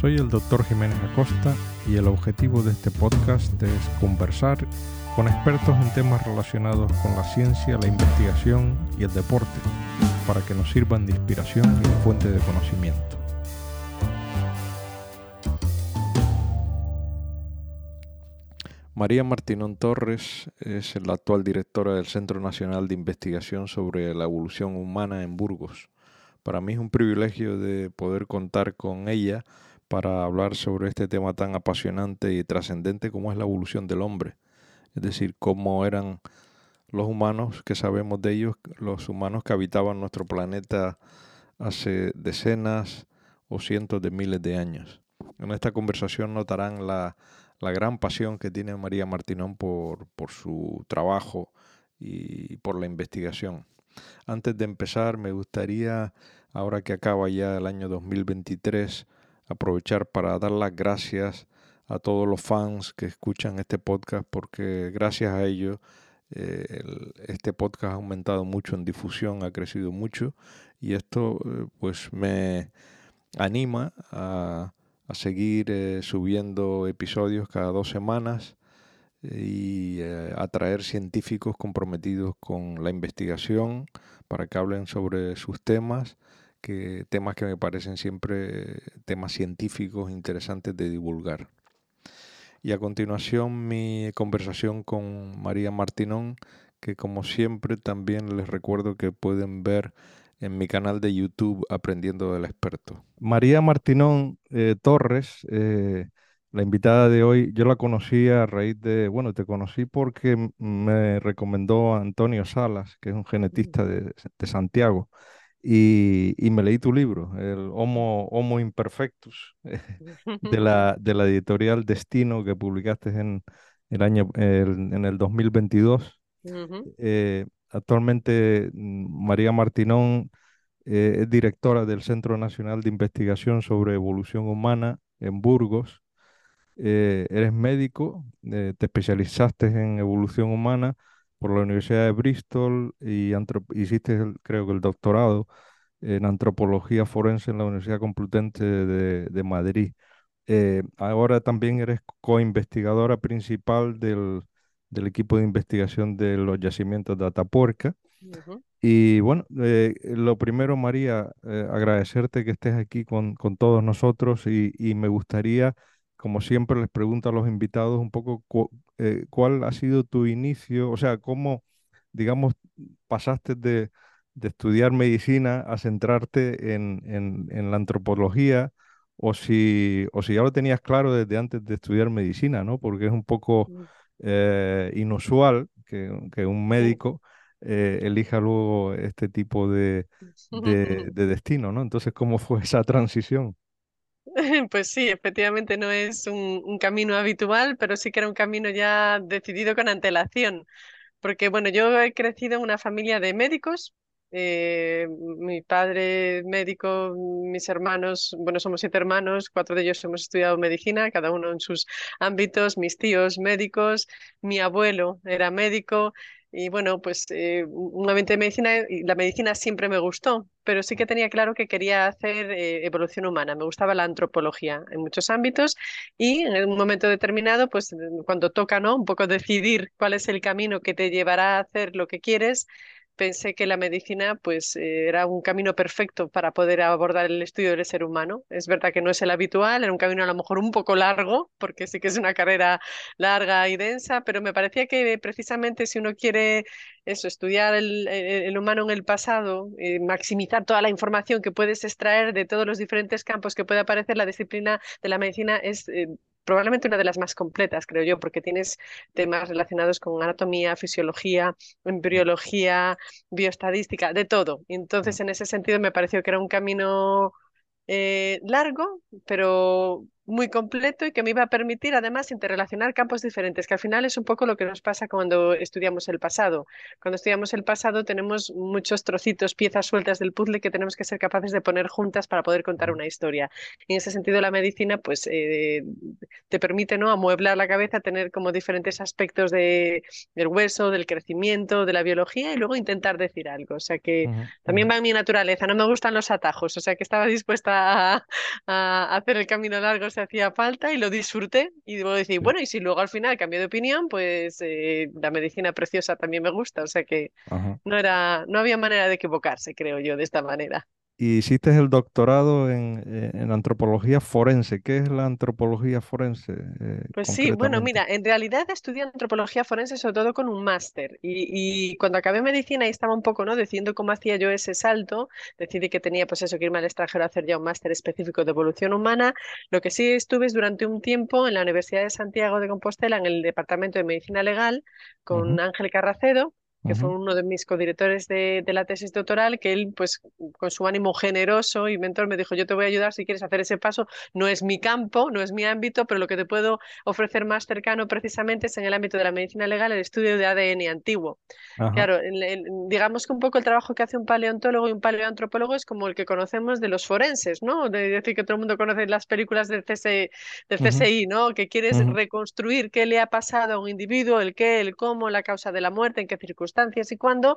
Soy el doctor Jiménez Acosta y el objetivo de este podcast es conversar con expertos en temas relacionados con la ciencia, la investigación y el deporte, para que nos sirvan de inspiración y fuente de conocimiento. María Martinón Torres es la actual directora del Centro Nacional de Investigación sobre la Evolución Humana en Burgos. Para mí es un privilegio de poder contar con ella para hablar sobre este tema tan apasionante y trascendente como es la evolución del hombre. Es decir, cómo eran los humanos, que sabemos de ellos, los humanos que habitaban nuestro planeta hace decenas o cientos de miles de años. En esta conversación notarán la, gran pasión que tiene María Martinón por, por su trabajo y por la investigación. Antes de empezar, me gustaría, ahora que acaba ya el año 2023, aprovechar para dar las gracias a todos los fans que escuchan este podcast porque gracias a ellos eh, este podcast ha aumentado mucho en difusión, ha crecido mucho y esto eh, pues me anima a, seguir eh, subiendo episodios cada dos semanas y a traer científicos comprometidos con la investigación para que hablen sobre sus temas que temas que me parecen siempre temas científicos interesantes de divulgar. Y a continuación mi conversación con María Martinón, que como siempre también les recuerdo que pueden ver en mi canal de YouTube Aprendiendo del Experto. María Martinón eh, Torres, eh, la invitada de hoy, yo la conocí a raíz de, bueno, te conocí porque me recomendó Antonio Salas, que es un genetista de, de Santiago y, me leí tu libro, el Homo, Homo Imperfectus, de la, de la editorial Destino que publicaste en el año en el 2022. Eh, actualmente mm, María Martinón eh, es directora del Centro Nacional de Investigación sobre Evolución Humana en Burgos. Eh, eres médico, te especializaste en evolución humana por la Universidad de Bristol y hiciste, creo que el doctorado en antropología forense en la Universidad Complutense de, Madrid. Eh, ahora también eres co-investigadora principal del, equipo de investigación de los yacimientos de Atapuerca. Y bueno, eh, lo primero, María, eh, agradecerte que estés aquí con, todos nosotros y, y, me gustaría, como siempre les pregunto a los invitados, un poco eh, cuál ha sido tu inicio, o sea, cómo, digamos, pasaste de, estudiar medicina a centrarte en, la antropología, o si, o si ya lo tenías claro desde antes de estudiar medicina, ¿no? Porque es un poco mm. eh, inusual que, un médico eh, elija luego este tipo de, de, de destino, ¿no? Entonces, ¿cómo fue esa transición? Pues sí, efectivamente no es un, camino habitual, pero sí que era un camino ya decidido con antelación. Porque bueno, yo he crecido en una familia de médicos. Eh, mi padre médico, mis hermanos, bueno, somos siete hermanos, cuatro de ellos hemos estudiado medicina, cada uno en sus ámbitos, mis tíos médicos, mi abuelo era médico, y bueno, pues eh, de medicina, y la medicina siempre me gustó, pero sí que tenía claro que quería hacer eh, evolución humana. Me gustaba la antropología en muchos ámbitos y en un momento determinado, pues cuando toca, ¿no? Un poco decidir cuál es el camino que te llevará a hacer lo que quieres, pensé que la medicina pues eh, era un camino perfecto para poder abordar el estudio del ser humano. Es verdad que no es el habitual, era un camino a lo mejor un poco largo, porque sí que es una carrera larga y densa, pero me parecía que precisamente si uno quiere eso, estudiar el, humano en el pasado, eh, maximizar toda la información que puedes extraer de todos los diferentes campos que puede aparecer, la disciplina de la medicina es eh, probablemente una de las más completas, creo yo, porque tienes temas relacionados con anatomía, fisiología, embriología, bioestadística, de todo. Entonces, en ese sentido, me pareció que era un camino eh, largo, pero muy completo y que me iba a permitir además interrelacionar campos diferentes, que al final es un poco lo que nos pasa cuando estudiamos el pasado. Cuando estudiamos el pasado tenemos muchos trocitos, piezas sueltas del puzzle que tenemos que ser capaces de poner juntas para poder contar una historia. Y en ese sentido la medicina pues eh, te permite ¿no? amueblar la cabeza, tener como diferentes aspectos de, del hueso, del crecimiento, de la biología y luego intentar decir algo. O sea que también va en mi naturaleza, no me gustan los atajos, o sea que estaba dispuesta a, a hacer el camino largo si hacía falta y lo disfruté. Y debo decir, bueno, y si luego al final cambio de opinión, pues eh, la medicina preciosa también me gusta. O sea que no, era, no había manera de equivocarse, creo yo, de esta manera y hiciste el doctorado en, eh, en, antropología forense. ¿Qué es la antropología forense? Eh, pues sí, bueno, mira, en realidad estudié antropología forense sobre todo con un máster y, y, cuando acabé medicina y estaba un poco, ¿no? Decidiendo cómo hacía yo ese salto, decidí que tenía pues eso, que irme al extranjero a hacer ya un máster específico de evolución humana. Lo que sí estuve es durante un tiempo en la Universidad de Santiago de Compostela en el Departamento de Medicina Legal con Ángel Carracedo que fue uno de mis codirectores de, de, la tesis doctoral, que él, pues, con su ánimo generoso y mentor, me dijo, yo te voy a ayudar si quieres hacer ese paso. No es mi campo, no es mi ámbito, pero lo que te puedo ofrecer más cercano precisamente es en el ámbito de la medicina legal, el estudio de ADN antiguo. Claro, digamos que un poco el trabajo que hace un paleontólogo y un paleoantropólogo es como el que conocemos de los forenses, ¿no? De decir que todo el mundo conoce las películas del, CSI, del CSI ¿no? Que quieres reconstruir qué le ha pasado a un individuo, el qué, el cómo, la causa de la muerte, en qué circunstancias y cuándo,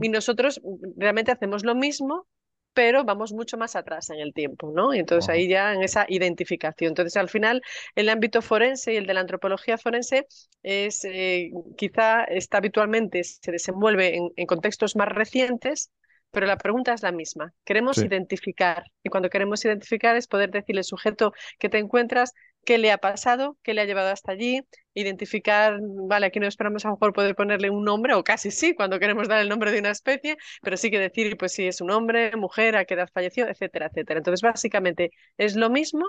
y nosotros realmente hacemos lo mismo, pero vamos mucho más atrás en el tiempo, ¿no? Y entonces ahí ya en esa identificación. Entonces al final el ámbito forense y el de la antropología forense es eh, quizá está habitualmente se desenvuelve en, contextos más recientes, pero la pregunta es la misma. Queremos identificar y cuando queremos identificar es poder decirle al sujeto que te encuentras qué le ha pasado, qué le ha llevado hasta allí, identificar, vale, aquí no esperamos a lo mejor poder ponerle un nombre, o casi sí, cuando queremos dar el nombre de una especie, pero sí que decir, pues si es un hombre, mujer, a qué edad falleció, etcétera, etcétera. Entonces, básicamente es lo mismo,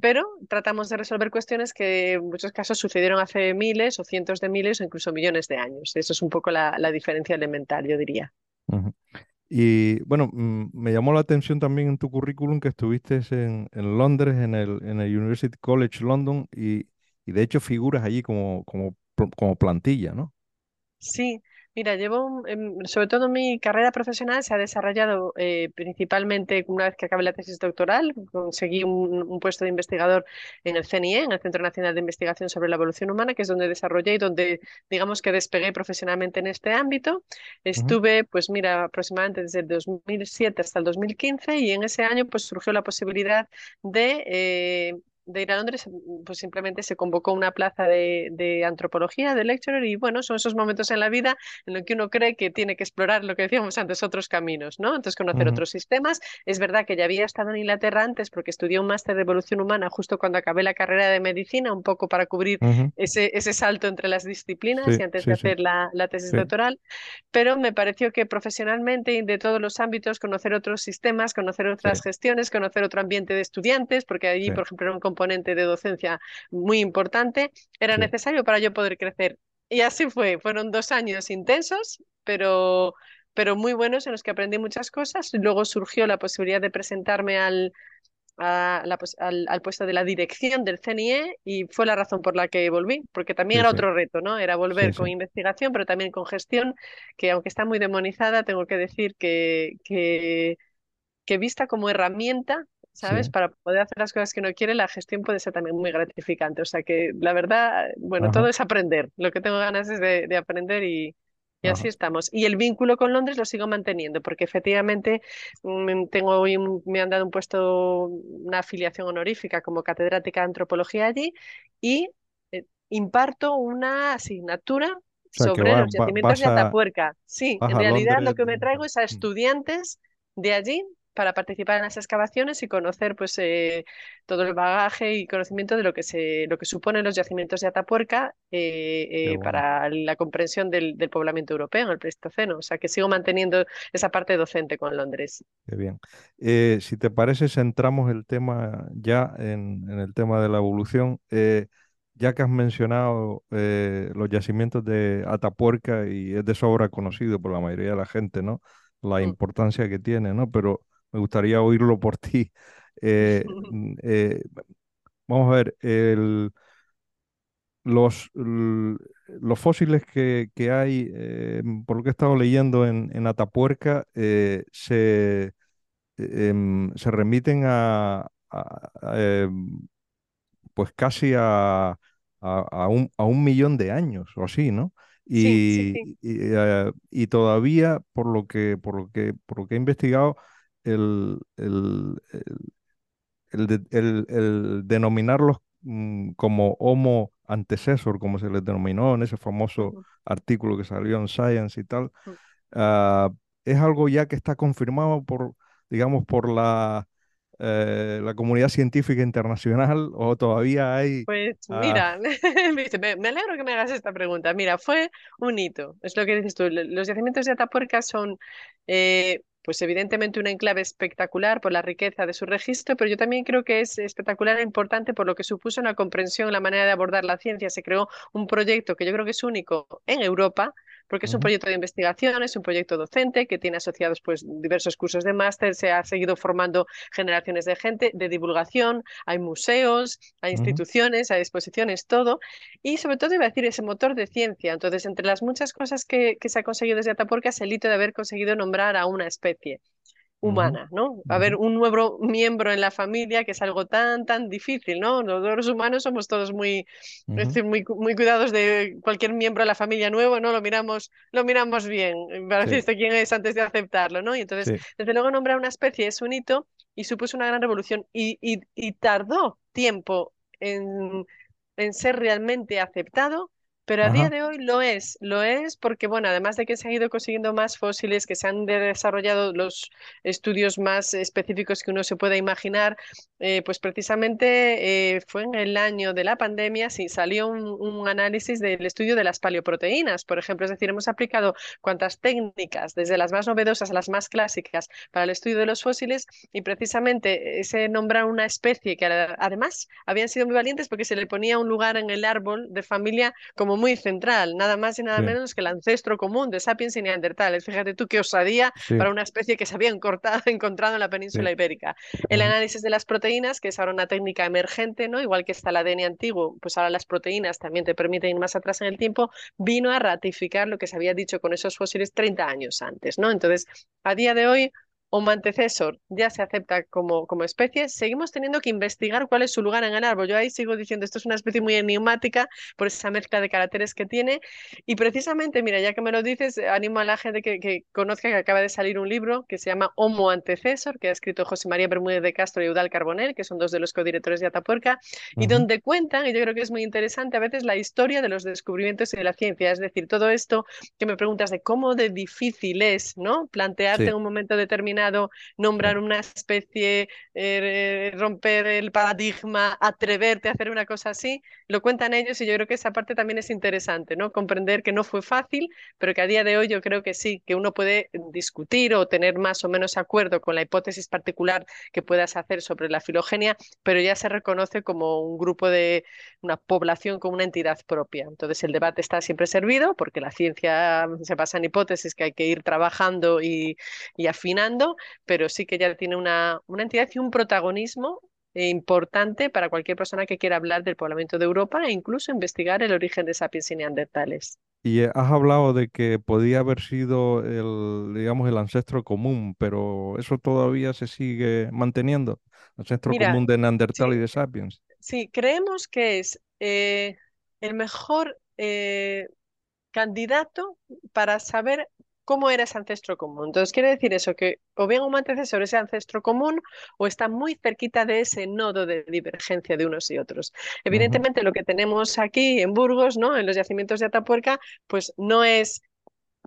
pero tratamos de resolver cuestiones que en muchos casos sucedieron hace miles o cientos de miles o incluso millones de años. Eso es un poco la, diferencia elemental, yo diría. Y bueno, mm, me llamó la atención también en tu currículum que estuviste en, en Londres, en el, en el University College London, y, y de hecho figuras allí como, como, como plantilla, ¿no? Sí, Mira, llevo, sobre todo mi carrera profesional se ha desarrollado eh, principalmente una vez que acabé la tesis doctoral, conseguí un, puesto de investigador en el CNIE, en el Centro Nacional de Investigación sobre la Evolución Humana, que es donde desarrollé y donde, digamos que despegué profesionalmente en este ámbito. Estuve, pues mira, aproximadamente desde el 2007 hasta el 2015 y en ese año pues surgió la posibilidad de eh, de ir a Londres, pues simplemente se convocó una plaza de, de, antropología, de lecturer, y bueno, son esos momentos en la vida en los que uno cree que tiene que explorar lo que decíamos antes, otros caminos, ¿no? Entonces, conocer otros sistemas. Es verdad que ya había estado en Inglaterra antes porque estudié un máster de evolución humana justo cuando acabé la carrera de medicina, un poco para cubrir ese, ese salto entre las disciplinas y antes de hacer la, la, tesis doctoral, pero me pareció que profesionalmente y de todos los ámbitos, conocer otros sistemas, conocer otras gestiones, conocer otro ambiente de estudiantes, porque allí, por ejemplo, era un componente de docencia muy importante, era necesario para yo poder crecer. Y así fue, fueron dos años intensos, pero, pero muy buenos en los que aprendí muchas cosas. Luego surgió la posibilidad de presentarme al, al, al, puesto de la dirección del CNIE y fue la razón por la que volví, porque también era otro reto, ¿no? Era volver con investigación, pero también con gestión, que aunque está muy demonizada, tengo que decir que, que, que vista como herramienta ¿sabes? Para poder hacer las cosas que uno quiere, la gestión puede ser también muy gratificante. O sea que la verdad, bueno, todo es aprender. Lo que tengo ganas es de, aprender y, y así estamos. Y el vínculo con Londres lo sigo manteniendo, porque efectivamente mm, tengo hoy me han dado un puesto, una afiliación honorífica como catedrática de antropología allí y eh, imparto una asignatura sobre los yacimientos de Atapuerca. Sí, en realidad lo que me traigo es a mm. estudiantes de allí para participar en las excavaciones y conocer pues eh, todo el bagaje y conocimiento de lo que se lo que suponen los yacimientos de Atapuerca eh, eh, para la comprensión del, poblamiento europeo en el Pleistoceno. O sea que sigo manteniendo esa parte docente con Londres. Qué bien. si te parece, centramos el tema ya en, en el tema de la evolución. ya que has mencionado los yacimientos de Atapuerca y es de sobra conocido por la mayoría de la gente, ¿no? La mm. importancia que tiene, ¿no? Pero me gustaría oírlo por ti. Eh, eh, vamos a ver, el, los, los fósiles que, que hay, eh, por lo que he estado leyendo en, en Atapuerca, se, em, se remiten a, a- a, em, pues casi a, a, un, a un millón de años o así, ¿no? Sí, sí, Y, sí. y, y todavía, por lo que, por lo que, por lo que he investigado, el, el, el, el- denominarlos mm, como Homo antecesor, como se les denominó en ese famoso artículo que salió en Science y tal, ujú. ah, es algo ya que está confirmado por, digamos, por la, eh, la comunidad científica internacional o todavía hay... Pues ah, mira, me, me alegro que me hagas esta pregunta. Mira, fue un hito, es lo que dices tú. Los yacimientos de Atapuerca son, eh, pues evidentemente un enclave espectacular por la riqueza de su registro, pero yo también creo que es espectacular e importante por lo que supuso una comprensión en la manera de abordar la ciencia. Se creó un proyecto que yo creo que es único en Europa. Porque es un proyecto de investigación, es un proyecto docente que tiene asociados pues, diversos cursos de máster, se ha seguido formando generaciones de gente, de divulgación, hay museos, hay instituciones, hay exposiciones, todo. Y sobre todo iba a decir ese motor de ciencia. Entonces, entre las muchas cosas que, que se ha conseguido desde Atapuerca es el hito de haber conseguido nombrar a una especie humana, ¿no? ujú, Haber un nuevo miembro en la familia, que es algo tan, tan difícil, ¿no? Nosotros los humanos somos todos muy, es decir, muy, muy cuidados de cualquier miembro de la familia nuevo, ¿no? Lo miramos, lo miramos bien, para Sí, quién es antes de aceptarlo, ¿no? Y entonces, sí, desde luego, nombrar una especie es un hito y supuso una gran revolución y, y, y tardó tiempo en, en ser realmente aceptado. Pero a día de hoy lo es, lo es porque, bueno, además de que se han ido consiguiendo más fósiles, que se han desarrollado los estudios más específicos que uno se pueda imaginar, eh, pues precisamente eh, fue en el año de la pandemia, sí, salió un, un análisis del estudio de las paleoproteínas, por ejemplo, es decir, hemos aplicado cuantas técnicas, desde las más novedosas a las más clásicas, para el estudio de los fósiles y precisamente ese nombrar una especie que además habían sido muy valientes porque se le ponía un lugar en el árbol de familia como muy central, nada más y nada sí, menos que el ancestro común de sapiens y neandertales. Fíjate tú qué osadía sí, para una especie que se había encortado, encontrado en la península sí, ibérica. El análisis de las proteínas, que es ahora una técnica emergente, ¿no? Igual que está el ADN antiguo, pues ahora las proteínas también te permiten ir más atrás en el tiempo, vino a ratificar lo que se había dicho con esos fósiles 30 años antes, ¿no? Entonces, a día de hoy, Homo antecesor ya se acepta como, como especie, seguimos teniendo que investigar cuál es su lugar en el árbol. Yo ahí sigo diciendo, esto es una especie muy enigmática por esa mezcla de caracteres que tiene. Y precisamente, mira, ya que me lo dices, animo a la gente que, que conozca que acaba de salir un libro que se llama Homo antecesor, que ha escrito José María Bermúdez de Castro y Eudal Carbonell, que son dos de los codirectores de Atapuerca, y ujú, donde cuentan, y yo creo que es muy interesante, a veces la historia de los descubrimientos y de la ciencia. Es decir, todo esto que me preguntas de cómo de difícil es, ¿no? Plantearte sí, en un momento determinado nombrar una especie, eh, romper el paradigma, atreverte a hacer una cosa así, lo cuentan ellos y yo creo que esa parte también es interesante, ¿no? Comprender que no fue fácil, pero que a día de hoy yo creo que sí, que uno puede discutir o tener más o menos acuerdo con la hipótesis particular que puedas hacer sobre la filogenia, pero ya se reconoce como un grupo de una población con una entidad propia. Entonces el debate está siempre servido porque la ciencia se basa en hipótesis que hay que ir trabajando y afinando, pero sí que ya tiene una, una entidad y un protagonismo importante para cualquier persona que quiera hablar del poblamiento de Europa e incluso investigar el origen de sapiens y neandertales. Y eh, has hablado de que podía haber sido el, digamos, el ancestro común, pero eso todavía se sigue manteniendo, ancestro Mira, común de Neandertal y de Sapiens. sí creemos que es eh, el mejor eh, candidato para saber cómo era ese ancestro común. Entonces, quiere decir eso, que o bien un antecesor ese ancestro común o está muy cerquita de ese nodo de divergencia de unos y otros. Evidentemente, lo que tenemos aquí en Burgos, ¿no? en los yacimientos de Atapuerca, pues no es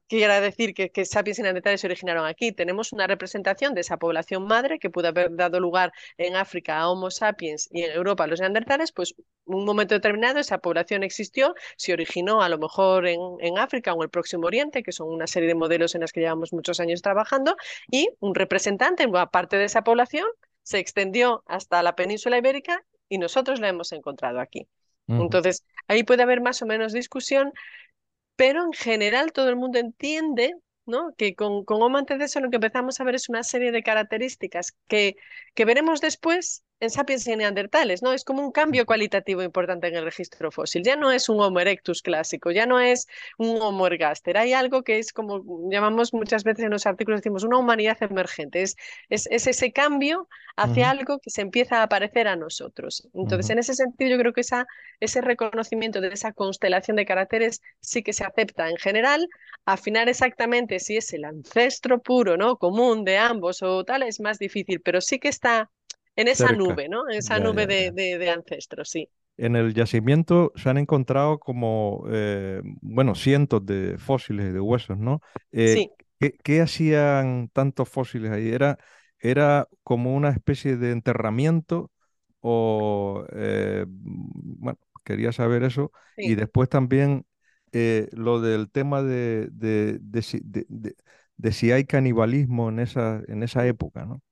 quiera decir que, que sapiens y neandertales se originaron aquí. Tenemos una representación de esa población madre que pudo haber dado lugar en África a Homo sapiens y en Europa a los neandertales, pues un momento determinado esa población existió, se originó a lo mejor en, en África o en el Próximo Oriente, que son una serie de modelos en los que llevamos muchos años trabajando, y un representante, una parte de esa población, se extendió hasta la península ibérica y nosotros la hemos encontrado aquí. Entonces, ahí puede haber más o menos discusión, pero en general todo el mundo entiende, ¿no? que con, con antecesor lo que empezamos a ver es una serie de características que, que veremos después, en sapiens y neandertales, ¿no? Es como un cambio cualitativo importante en el registro fósil. Ya no es un Homo erectus clásico, ya no es un Homo ergaster. Hay algo que es como llamamos muchas veces en los artículos, decimos una humanidad emergente. Es, es, ese cambio hacia algo que se empieza a parecer a nosotros. Entonces, en ese sentido, yo creo que esa, ese reconocimiento de esa constelación de caracteres sí que se acepta en general. Afinar exactamente si es el ancestro puro, ¿no? Común de ambos o tal, es más difícil, pero sí que está en esa nube, ¿no? En esa nube de, ancestros, sí. En el yacimiento se han encontrado como, eh, bueno, cientos de fósiles de huesos, ¿no? Eh, sí. ¿qué, hacían tantos fósiles ahí? ¿Era, era como una especie de enterramiento o, eh, bueno, quería saber eso. Y después también lo del tema de, de, de, si hay canibalismo en esa, en esa época, ¿no?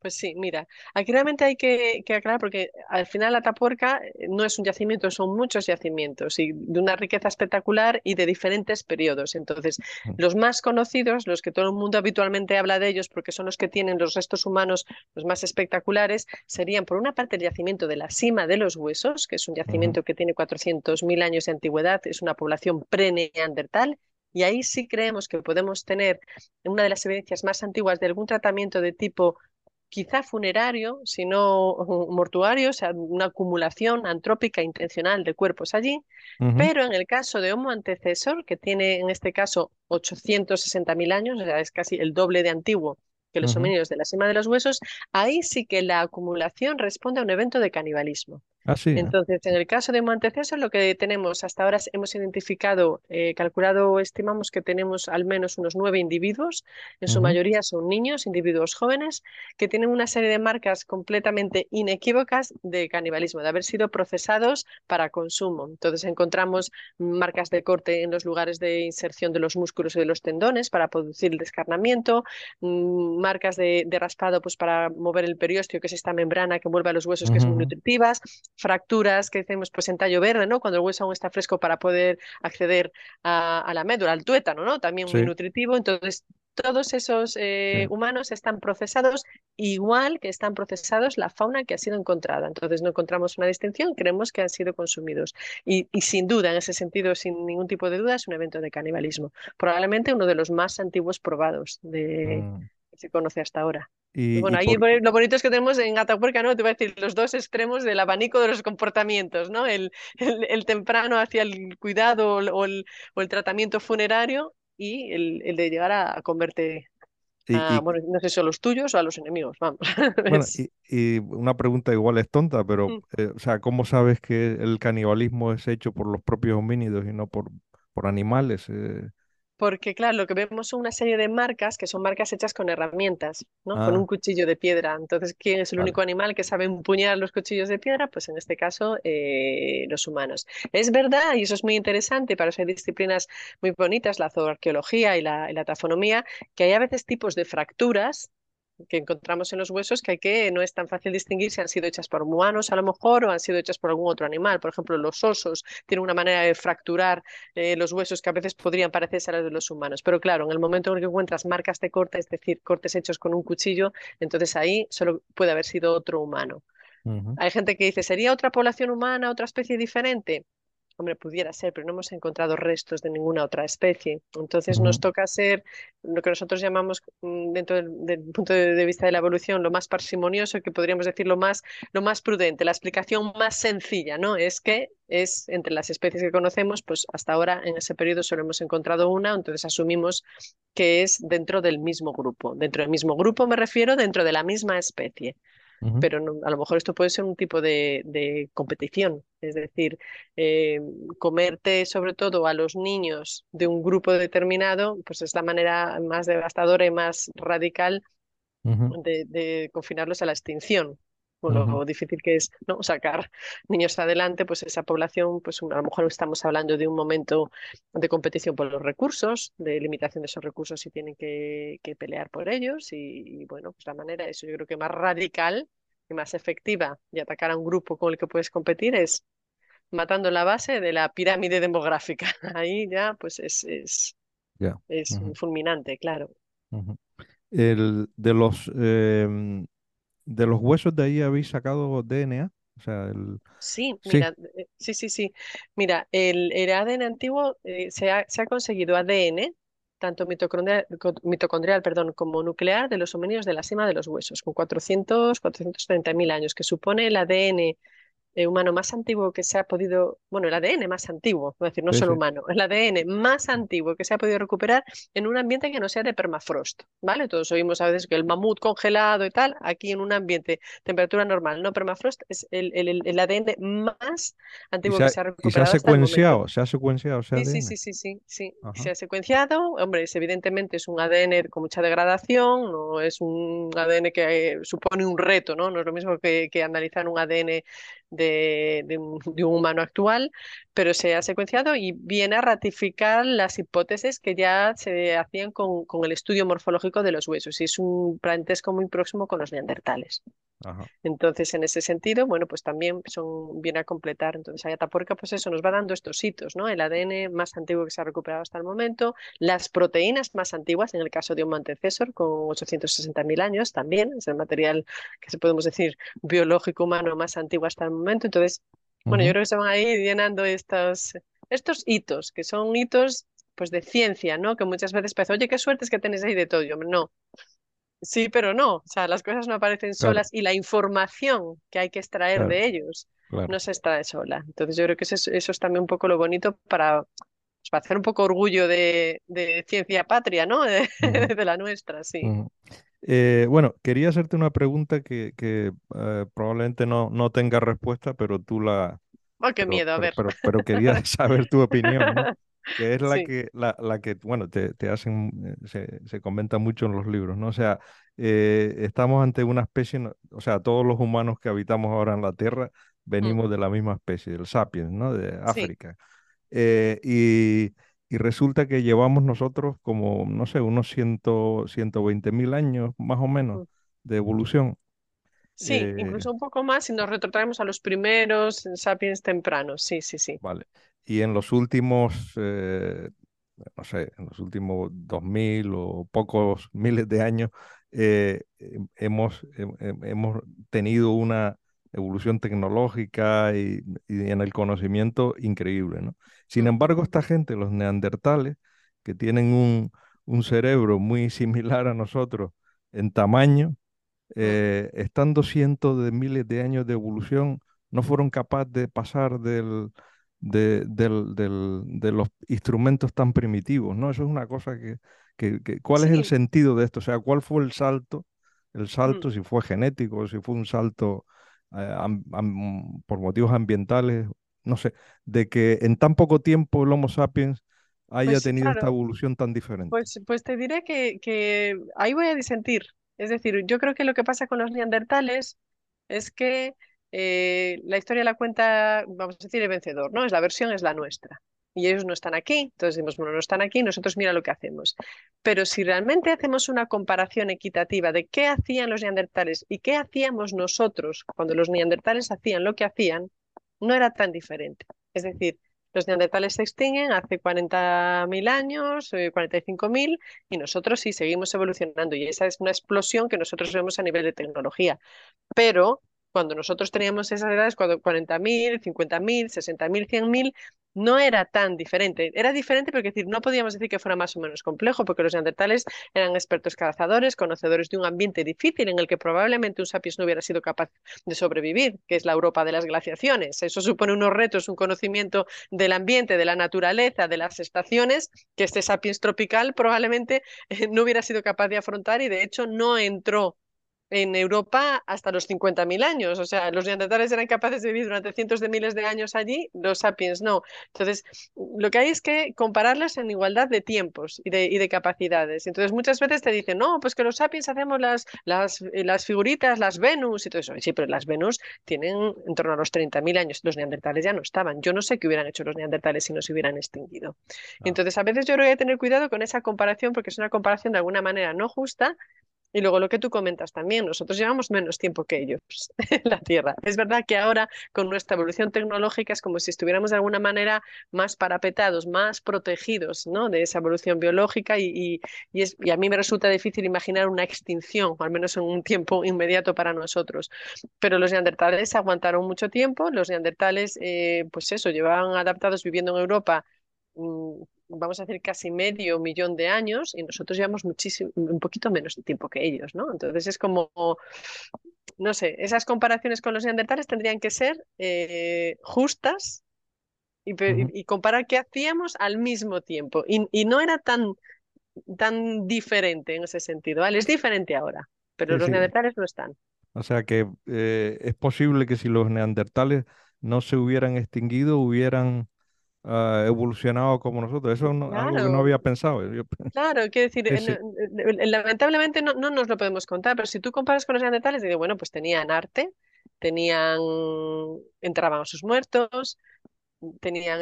Pues sí, mira, aquí realmente hay que, aclarar porque al final Atapuerca eh, no es un yacimiento, son muchos yacimientos y de una riqueza espectacular y de diferentes periodos. Entonces, los más conocidos, los que todo el mundo habitualmente habla de ellos porque son los que tienen los restos humanos los más espectaculares, serían por una parte el yacimiento de la cima de los huesos, que es un yacimiento que tiene 400.000 años de antigüedad, es una población pre-neandertal y ahí sí creemos que podemos tener una de las evidencias más antiguas de algún tratamiento de tipo quizá funerario, sino mortuario, o sea, una acumulación antrópica intencional de cuerpos allí, pero en el caso de Homo antecesor, que tiene en este caso 860.000 años, o sea, es casi el doble de antiguo que los homínidos de la cima de los huesos, ahí sí que la acumulación responde a un evento de canibalismo. Ah, ¿eh? Entonces, en el caso de Montecesor, lo que tenemos hasta ahora hemos identificado, eh, calculado, estimamos que tenemos al menos unos nueve individuos, en su mayoría son niños, individuos jóvenes, que tienen una serie de marcas completamente inequívocas de canibalismo, de haber sido procesados para consumo. Entonces, encontramos marcas de corte en los lugares de inserción de los músculos y de los tendones para producir el descarnamiento, mm, marcas de, raspado pues, para mover el periósteo, que es esta membrana que envuelve a los huesos, que son nutritivas, fracturas que decimos pues en tallo verde, ¿no? Cuando el hueso aún está fresco para poder acceder a, la médula, al tuétano, ¿no? También muy nutritivo. Entonces, todos esos eh, humanos están procesados igual que están procesados la fauna que ha sido encontrada. Entonces no encontramos una distinción, creemos que han sido consumidos. Y, sin duda, en ese sentido, sin ningún tipo de duda, es un evento de canibalismo. Probablemente uno de los más antiguos probados de, mm. Se conoce hasta ahora. Y, bueno, ahí lo bonito es que tenemos en Atapuerca, ¿no? Te voy a decir, los dos extremos del abanico de los comportamientos, ¿no? El, el, temprano hacia el cuidado o el, o el tratamiento funerario y el, el, de llegar a, convertir a, bueno, no sé si a los tuyos o a los enemigos, vamos. Bueno, y, una pregunta igual es tonta, pero, mm. eh, o sea, ¿cómo sabes que el canibalismo es hecho por los propios homínidos y no por, por animales? Eh, porque, claro, lo que vemos son una serie de marcas que son marcas hechas con herramientas, ¿no? Con un ah. cuchillo de piedra. Entonces, ¿quién es el único animal que sabe empuñar los cuchillos de piedra? Pues en este caso, eh, los humanos. Es verdad, y eso es muy interesante, para eso hay disciplinas muy bonitas, la zooarqueología y la, y la tafonomía, que hay a veces tipos de fracturas que encontramos en los huesos que hay que no es tan fácil distinguir si han sido hechas por humanos a lo mejor o han sido hechas por algún otro animal. Por ejemplo, los osos tienen una manera de fracturar eh, los huesos que a veces podrían parecerse a los de los humanos. Pero claro, en el momento en el que encuentras marcas de corte, es decir, cortes hechos con un cuchillo, entonces ahí solo puede haber sido otro humano. Hay gente que dice, ¿sería otra población humana, otra especie diferente? Hombre, pudiera ser, pero no hemos encontrado restos de ninguna otra especie. Entonces nos toca ser lo que nosotros llamamos, mm, dentro del, punto de, vista de la evolución, lo más parsimonioso, que podríamos decir lo más, lo más prudente. La explicación más sencilla, ¿no? Es que es entre las especies que conocemos, pues hasta ahora en ese periodo solo hemos encontrado una, entonces asumimos que es dentro del mismo grupo. Dentro del mismo grupo me refiero dentro de la misma especie pero a lo mejor esto puede ser un tipo de, competición, es decir, eh, comerte sobre todo a los niños de un grupo determinado, pues es la manera más devastadora y más radical de, confinarlos a la extinción por lo difícil que es ¿no? sacar niños adelante, pues esa población, pues a lo mejor estamos hablando de un momento de competición por los recursos, de limitación de esos recursos y tienen que, pelear por ellos. Y, bueno, pues la manera, eso yo creo que más radical y más efectiva de atacar a un grupo con el que puedes competir es matando la base de la pirámide demográfica. Ahí ya pues es, es, es fulminante, claro. El, de los em, de los huesos de ahí habéis sacado DNA. O sea, el... Sí, Sí, mira, eh, sí, sí, sí. Mira, el, el ADN antiguo eh, se ha, se ha conseguido ADN, tanto mitocondrial, co- mitocondrial, perdón, como nuclear de los homínidos de la cima de los huesos, con 400, 430 mil años, que supone el ADN eh, humano más antiguo que se ha podido, bueno, el ADN más antiguo, es decir, no sí, solo sí. humano, el ADN más antiguo que se ha podido recuperar en un ambiente que no sea de permafrost, ¿vale? Todos oímos a veces que el mamut congelado y tal, aquí en un ambiente, temperatura normal, no permafrost, es el, el, el- ADN más antiguo se que se ha y se ha recuperado secuenciado, se ha secuenciado ese Sí, sí, sí, sí, sí. Se ha secuenciado. Hombre, es, evidentemente es un ADN con mucha degradación, no es un ADN que eh, supone un reto, ¿no? No es lo mismo que, que analizar un ADN de, de un, de un humano actual, pero se ha secuenciado y viene a ratificar las hipótesis que ya se hacían con, con el estudio morfológico de los huesos. Y es un parentesco muy próximo con los neandertales. Ajá. Entonces, en ese sentido, bueno, pues también son, viene a completar. Entonces, Ayatapuerca, pues eso, nos va dando estos hitos, ¿no? El ADN más antiguo que se ha recuperado hasta el momento, las proteínas más antiguas, en el caso de un antecesor, con 860.000 años también, es el material que se podemos decir biológico humano más antiguo hasta el momento. Entonces, bueno, yo Ujú. creo que se van a ir llenando estos, estos hitos, que son hitos pues de ciencia, ¿no? Que muchas veces parece, oye, qué suerte es que tenéis ahí de todo. Y, hombre, no, Sí, pero no, o sea, las cosas no aparecen Claro, solas y la información que hay que extraer claro, de ellos claro. no se extrae sola. Entonces yo creo que eso es, eso es también un poco lo bonito para, pues, para hacer un poco orgullo de, de ciencia patria, ¿no? De, Ujú, de la nuestra, sí. ujú. Eh, bueno, quería hacerte una pregunta que, que, eh, probablemente no, no tenga respuesta, pero tú la, Oh, qué pero, miedo, a pero, ver. pero, pero quería saber tu opinión, ¿no? Que es la Sí. que, la, la que, bueno, te, te hacen, eh, se, se comenta mucho en los libros, ¿no? O sea, eh, estamos ante una especie, o sea, todos los humanos que habitamos ahora en la Tierra Mm, venimos de la misma especie, del sapiens, ¿no? De Sí. África. Eh, y, y resulta que llevamos nosotros como, no sé, unos ciento, 120 mil años más o menos de evolución. Sí, Eh, incluso un poco más si nos retrotraemos a los primeros sapiens tempranos. Sí, sí, sí. vale. Y en los últimos, eh, no sé, en los últimos 2000 o pocos miles de años, eh, hem- hemos, hem- hem- hemos tenido una evolución tecnológica y, y en el conocimiento increíble, ¿no? Sin embargo, esta gente, los neandertales, que tienen un, un cerebro muy similar a nosotros en tamaño, eh, estando cientos de miles de años de evolución, no fueron capaces de pasar del, de, del- del- de los instrumentos tan primitivos, ¿no? Eso es una cosa que, que- que- ¿cuál es el sentido de esto? O sea, ¿cuál fue el salto? El mm. salto, si fue genético, si fue un salto eh, am- am- por motivos ambientales, no sé, de que en tan poco tiempo el Homo sapiens haya Pues tenido esta evolución tan diferente. Pues, pues te diré que, que ahí voy a disentir. Es decir, yo creo que lo que pasa con los neandertales es que eh, la historia la cuenta, vamos a decir, el vencedor, ¿no? Es la versión, es la nuestra. Y ellos no están aquí, entonces decimos, bueno, no están aquí, nosotros mira lo que hacemos. Pero si realmente hacemos una comparación equitativa de qué hacían los neandertales y qué hacíamos nosotros cuando los neandertales hacían lo que hacían, no era tan diferente. Es decir, los neandertales se extinguen hace 40.000 años, eh, 45.000, y nosotros sí seguimos evolucionando. Y esa es una explosión que nosotros vemos a nivel de tecnología. Pero cuando nosotros teníamos esas edades, cuando 40.000, 50.000, 60.000, 100.000, no era tan diferente. Era diferente porque decir, no podíamos decir que fuera más o menos complejo, porque los neandertales eran expertos cazadores, conocedores de un ambiente difícil en el que probablemente un sapiens no hubiera sido capaz de sobrevivir, que es la Europa de las glaciaciones. Eso supone unos retos, un conocimiento del ambiente, de la naturaleza, de las estaciones, que este sapiens tropical probablemente eh, no hubiera sido capaz de afrontar y de hecho no entró en Europa hasta los 50.000 años. O sea, los neandertales eran capaces de vivir durante cientos de miles de años allí, los sapiens no. Entonces, lo que hay es que compararlas en igualdad de tiempos y de, y de capacidades. Entonces, muchas veces te dicen, no, pues que los sapiens hacemos las, las, las figuritas, las Venus y todo eso. Sí, pero las Venus tienen en torno a los 30.000 años. Los neandertales ya no estaban. Yo no sé qué hubieran hecho los neandertales si no se hubieran extinguido. Ah, Entonces, a veces yo creo que hay que tener cuidado con esa comparación porque es una comparación de alguna manera no justa Y luego lo que tú comentas también, nosotros llevamos menos tiempo que ellos en la Tierra. Es verdad que ahora con nuestra evolución tecnológica es como si estuviéramos de alguna manera más parapetados, más protegidos ¿no? de esa evolución biológica y, y, y, a mí me resulta difícil imaginar una extinción, al menos en un tiempo inmediato para nosotros. Pero los neandertales aguantaron mucho tiempo, los neandertales, eh, pues eso, llevaban adaptados viviendo en Europa mm, vamos a decir, casi medio millón de años y nosotros llevamos muchísimo, un poquito menos de tiempo que ellos, ¿no? Entonces es como, no sé, esas comparaciones con los neandertales tendrían que ser eh, justas y, y, comparar qué hacíamos al mismo tiempo. Y, y, no era tan, tan diferente en ese sentido, ¿vale? Es diferente ahora, pero Sí, los sí. neandertales no están. O sea que eh, es posible que si los neandertales no se hubieran extinguido, hubieran ah, evolucionado como nosotros. Eso es algo que no Claro, había pensado. Yo Claro, quiero decir, sí, sí, lamentablemente no, no nos lo podemos contar, pero si tú comparas con los neandertales, digo, bueno, pues tenían arte, tenían, enterraban a sus muertos, tenían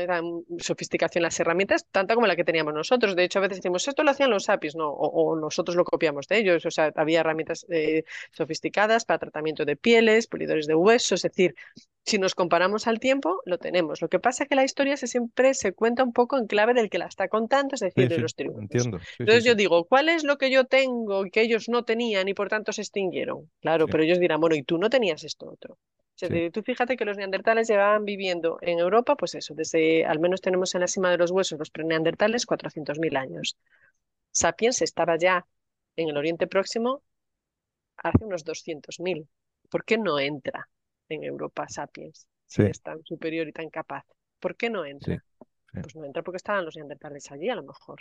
sofisticación las herramientas, tanta como la que teníamos nosotros. De hecho, a veces decimos, esto lo hacían los sapiens, no, o, o nosotros lo copiamos de ellos. O sea, había herramientas eh, sofisticadas para tratamiento de pieles, pulidores de huesos, es decir, si nos comparamos al tiempo, lo tenemos. Lo que pasa es que la historia se siempre se cuenta un poco en clave del que la está contando, es decir, sí, de sí, los triunfos. entiendo. Sí, sí, Entonces yo digo, ¿cuál es lo que yo tengo que ellos no tenían y por tanto se extinguieron? Claro, pero ellos dirán, bueno, y tú no tenías esto otro. Sí, tú fíjate que los neandertales llevaban viviendo en Europa, pues eso, desde al menos tenemos en la cima de los huesos los preneandertales 400.000 años. Sapiens estaba ya en el Oriente Próximo hace unos 200.000. ¿Por qué no entra en Europa Sapiens si es tan superior y tan capaz? ¿Por qué no entra? sí. Pues no entra porque estaban los neandertales allí, a lo mejor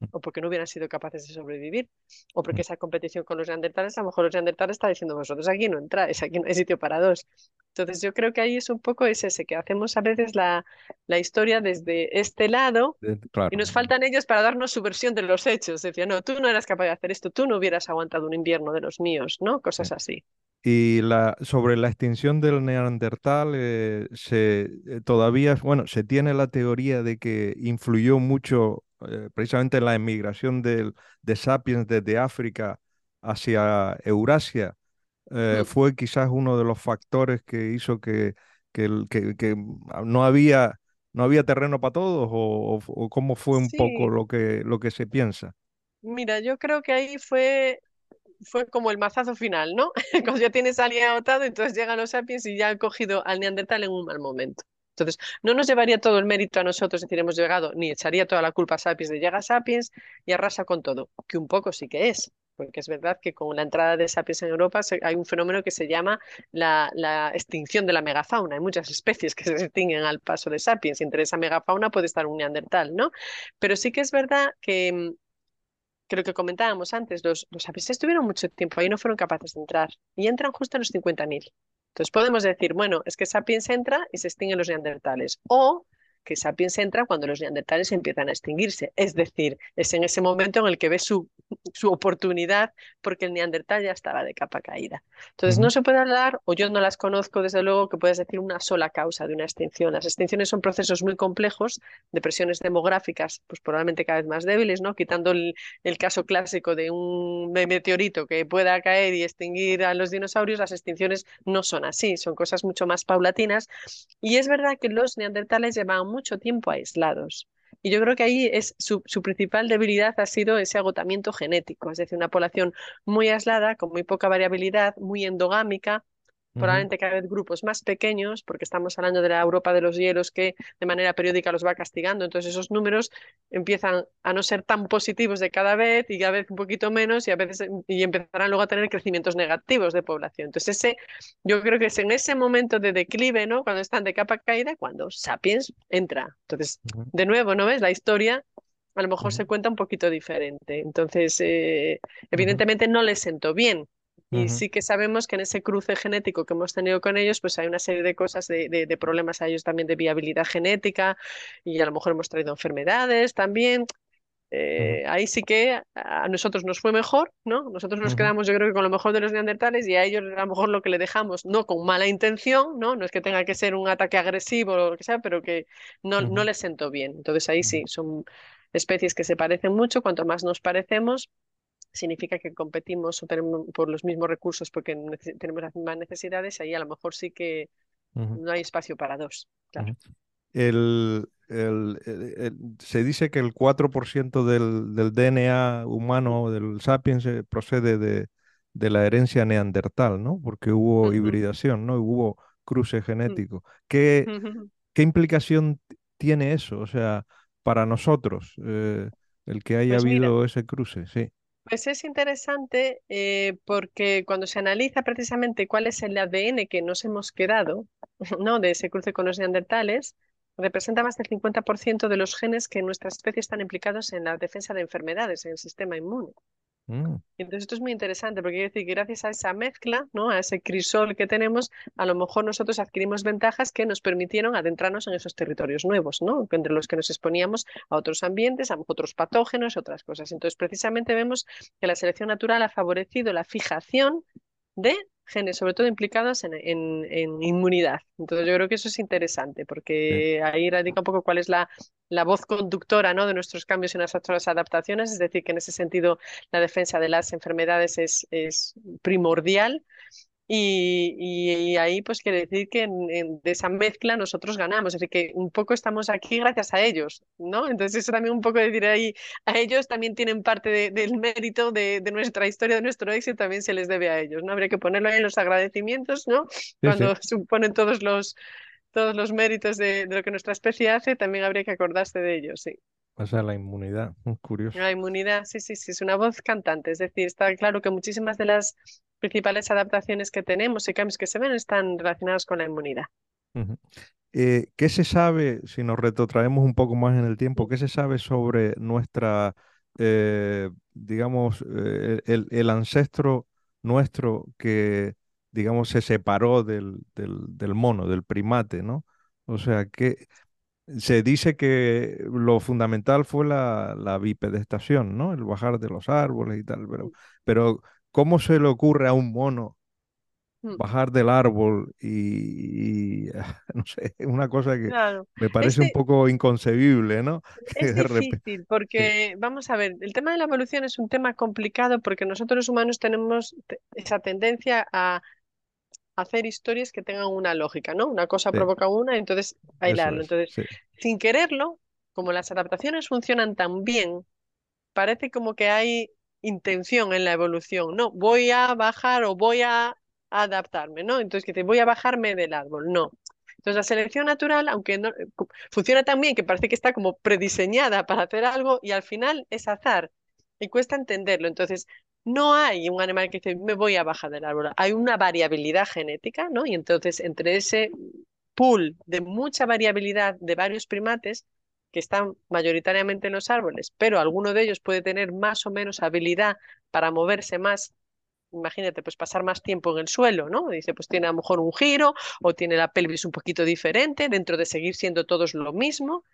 o porque no hubieran sido capaces de sobrevivir, o porque Mm. esa competición con los neandertales, a lo mejor los neandertales están diciendo, vosotros aquí no entráis, aquí no hay sitio para dos. Entonces yo creo que ahí es un poco es ese, que hacemos a veces la, la historia desde este lado Eh, y Claro. nos faltan ellos para darnos su versión de los hechos. Decía, no, tú no eras capaz de hacer esto, tú no hubieras aguantado un invierno de los míos, ¿no? Cosas así. Y la, sobre la extinción del neandertal, eh, se, eh, todavía, bueno, se tiene la teoría de que influyó mucho eh, precisamente en la emigración del, de sapiens desde África hacia Eurasia. Eh, fue quizás uno de los factores que hizo que, que, que- que no había, no había terreno para todos, o, cómo fue un poco lo que, lo que se piensa. mira, yo creo que ahí fue fue como el mazazo final, ¿no? Cuando ya tienes a alguien agotado, entonces llegan los sapiens y ya han cogido al neandertal en un mal momento. Entonces, no nos llevaría todo el mérito a nosotros, decir, hemos llegado, ni echaría toda la culpa a Sapiens de llega Sapiens y arrasa con todo, que un poco sí que es, porque es verdad que con la entrada de Sapiens en Europa hay un fenómeno que se llama la, extinción de la megafauna. Hay muchas especies que se extinguen al paso de Sapiens y entre esa megafauna puede estar un neandertal, ¿no? Pero sí que es verdad que mm, que comentábamos antes, los, los sapiens estuvieron mucho tiempo ahí no fueron capaces de entrar. Y entran justo en los 50.000. Entonces podemos decir, bueno, es que Sapiens entra y se extinguen los neandertales. O que Sapiens entra cuando los neandertales empiezan a extinguirse. Es decir, es en ese momento en el que ve su, su oportunidad porque el neandertal ya estaba de capa caída. Entonces no Ujú, se puede hablar, o yo no las conozco desde luego, que puedes decir una sola causa de una extinción. Las extinciones son procesos muy complejos de presiones demográficas, pues probablemente cada vez más débiles, ¿no? Quitando el, el caso clásico de un meteorito que pueda caer y extinguir a los dinosaurios, las extinciones no son así, son cosas mucho más paulatinas. Y es verdad que los neandertales llevaban mucho tiempo aislados. Y yo creo que ahí es su, su principal debilidad ha sido ese agotamiento genético, es decir, una población muy aislada, con muy poca variabilidad, muy endogámica, probablemente cada vez grupos más pequeños, porque estamos hablando de la Europa de los hielos que de manera periódica los va castigando. Entonces esos números empiezan a no ser tan positivos de cada vez y cada vez un poquito menos y a veces y empezarán luego a tener crecimientos negativos de población. Entonces ese, yo creo que es en ese momento de declive, ¿no? Cuando están de capa caída, cuando Sapiens entra. Entonces, de nuevo, ¿no ves? La historia a lo mejor se cuenta un poquito diferente. Entonces, eh, evidentemente no les sentó bien y sí que sabemos que en ese cruce genético que hemos tenido con ellos, pues hay una serie de cosas, de, de, de problemas a ellos también de viabilidad genética y a lo mejor hemos traído enfermedades también. Eh, ahí sí que a nosotros nos fue mejor, ¿no? Nosotros nos quedamos, yo creo que con lo mejor de los neandertales y a ellos a lo mejor lo que le dejamos, no con mala intención, ¿no? No es que tenga que ser un ataque agresivo o lo que sea, pero que no, no les sentó bien. Entonces ahí sí, son especies que se parecen mucho, cuanto más nos parecemos, significa que competimos por los mismos recursos porque tenemos las mismas necesidades, ahí a lo mejor sí que no hay espacio para dos. Claro. el, se dice que el 4% del, del, DNA humano, del sapiens, eh, procede de, de, la herencia neandertal, ¿no? Porque hubo hibridación, ¿no? Hubo cruce genético. ¿Qué, ¿Qué implicación tiene eso? O sea, para nosotros, eh, el que haya pues habido ese cruce, sí. Pues es interesante eh, porque cuando se analiza precisamente cuál es el ADN que nos hemos quedado, ¿no? De ese cruce con los neandertales, representa más del 50% de los genes que en nuestra especie están implicados en la defensa de enfermedades, en el sistema inmune. Mm. Entonces esto es muy interesante porque quiere decir que gracias a esa mezcla, ¿no? a ese crisol que tenemos, a lo mejor nosotros adquirimos ventajas que nos permitieron adentrarnos en esos territorios nuevos, ¿no? entre los que nos exponíamos a otros ambientes, a otros patógenos, otras cosas. Entonces precisamente vemos que la selección natural ha favorecido la fijación de genes, sobre todo implicados en, en, inmunidad. Entonces yo creo que eso es interesante, porque ahí radica un poco cuál es la, la voz conductora ¿no? de nuestros cambios y nuestras adaptaciones, es decir, que en ese sentido la defensa de las enfermedades es, es primordial y, ahí pues quiere decir que en, de esa mezcla nosotros ganamos, es decir, que un poco estamos aquí gracias a ellos, ¿no? Entonces eso también un poco decir ahí, a ellos también tienen parte del mérito de, nuestra historia, de nuestro éxito, también se les debe a ellos, ¿no? Habría que ponerlo ahí en los agradecimientos, ¿no? Cuando suponen todos los, todos los méritos de, de, lo que nuestra especie hace, también habría que acordarse de ellos, sí. O sea, la inmunidad, curioso. La inmunidad, sí, sí, sí, es una voz cantante. Es decir, está claro que muchísimas de las principales adaptaciones que tenemos y cambios que se ven están relacionados con la inmunidad. Eh, ¿Qué se sabe, si nos retrotraemos un poco más en el tiempo, qué se sabe sobre nuestra, eh, digamos, eh, el, ancestro nuestro que, digamos, se separó del, del, del mono, del primate, ¿no? O sea, ¿qué, se dice que lo fundamental fue la, la, bipedestación, ¿no? El bajar de los árboles y tal, pero, pero ¿cómo se le ocurre a un mono mm. bajar del árbol y, no sé, una cosa que me parece un poco inconcebible, ¿no? Es difícil porque, vamos a ver, el tema de la evolución es un tema complicado porque nosotros los humanos tenemos esa tendencia a hacer historias que tengan una lógica, ¿no? Una cosa provoca una, y entonces bailarlo. Entonces, sin quererlo, como las adaptaciones funcionan tan bien, parece como que hay intención en la evolución, ¿no? Voy a bajar o voy a adaptarme, ¿no? Entonces, que te voy a bajarme del árbol, no. Entonces, la selección natural, aunque no, funciona tan bien que parece que está como prediseñada para hacer algo y al final es azar y cuesta entenderlo. Entonces, no hay un animal que dice, me voy a bajar del árbol. Hay una variabilidad genética, ¿no? Y entonces, entre ese pool de mucha variabilidad de varios primates que están mayoritariamente en los árboles, pero alguno de ellos puede tener más o menos habilidad para moverse más imagínate, pues pasar más tiempo en el suelo, ¿no? Dice, pues tiene a lo mejor un giro o tiene la pelvis un poquito diferente dentro de seguir siendo todos lo mismo.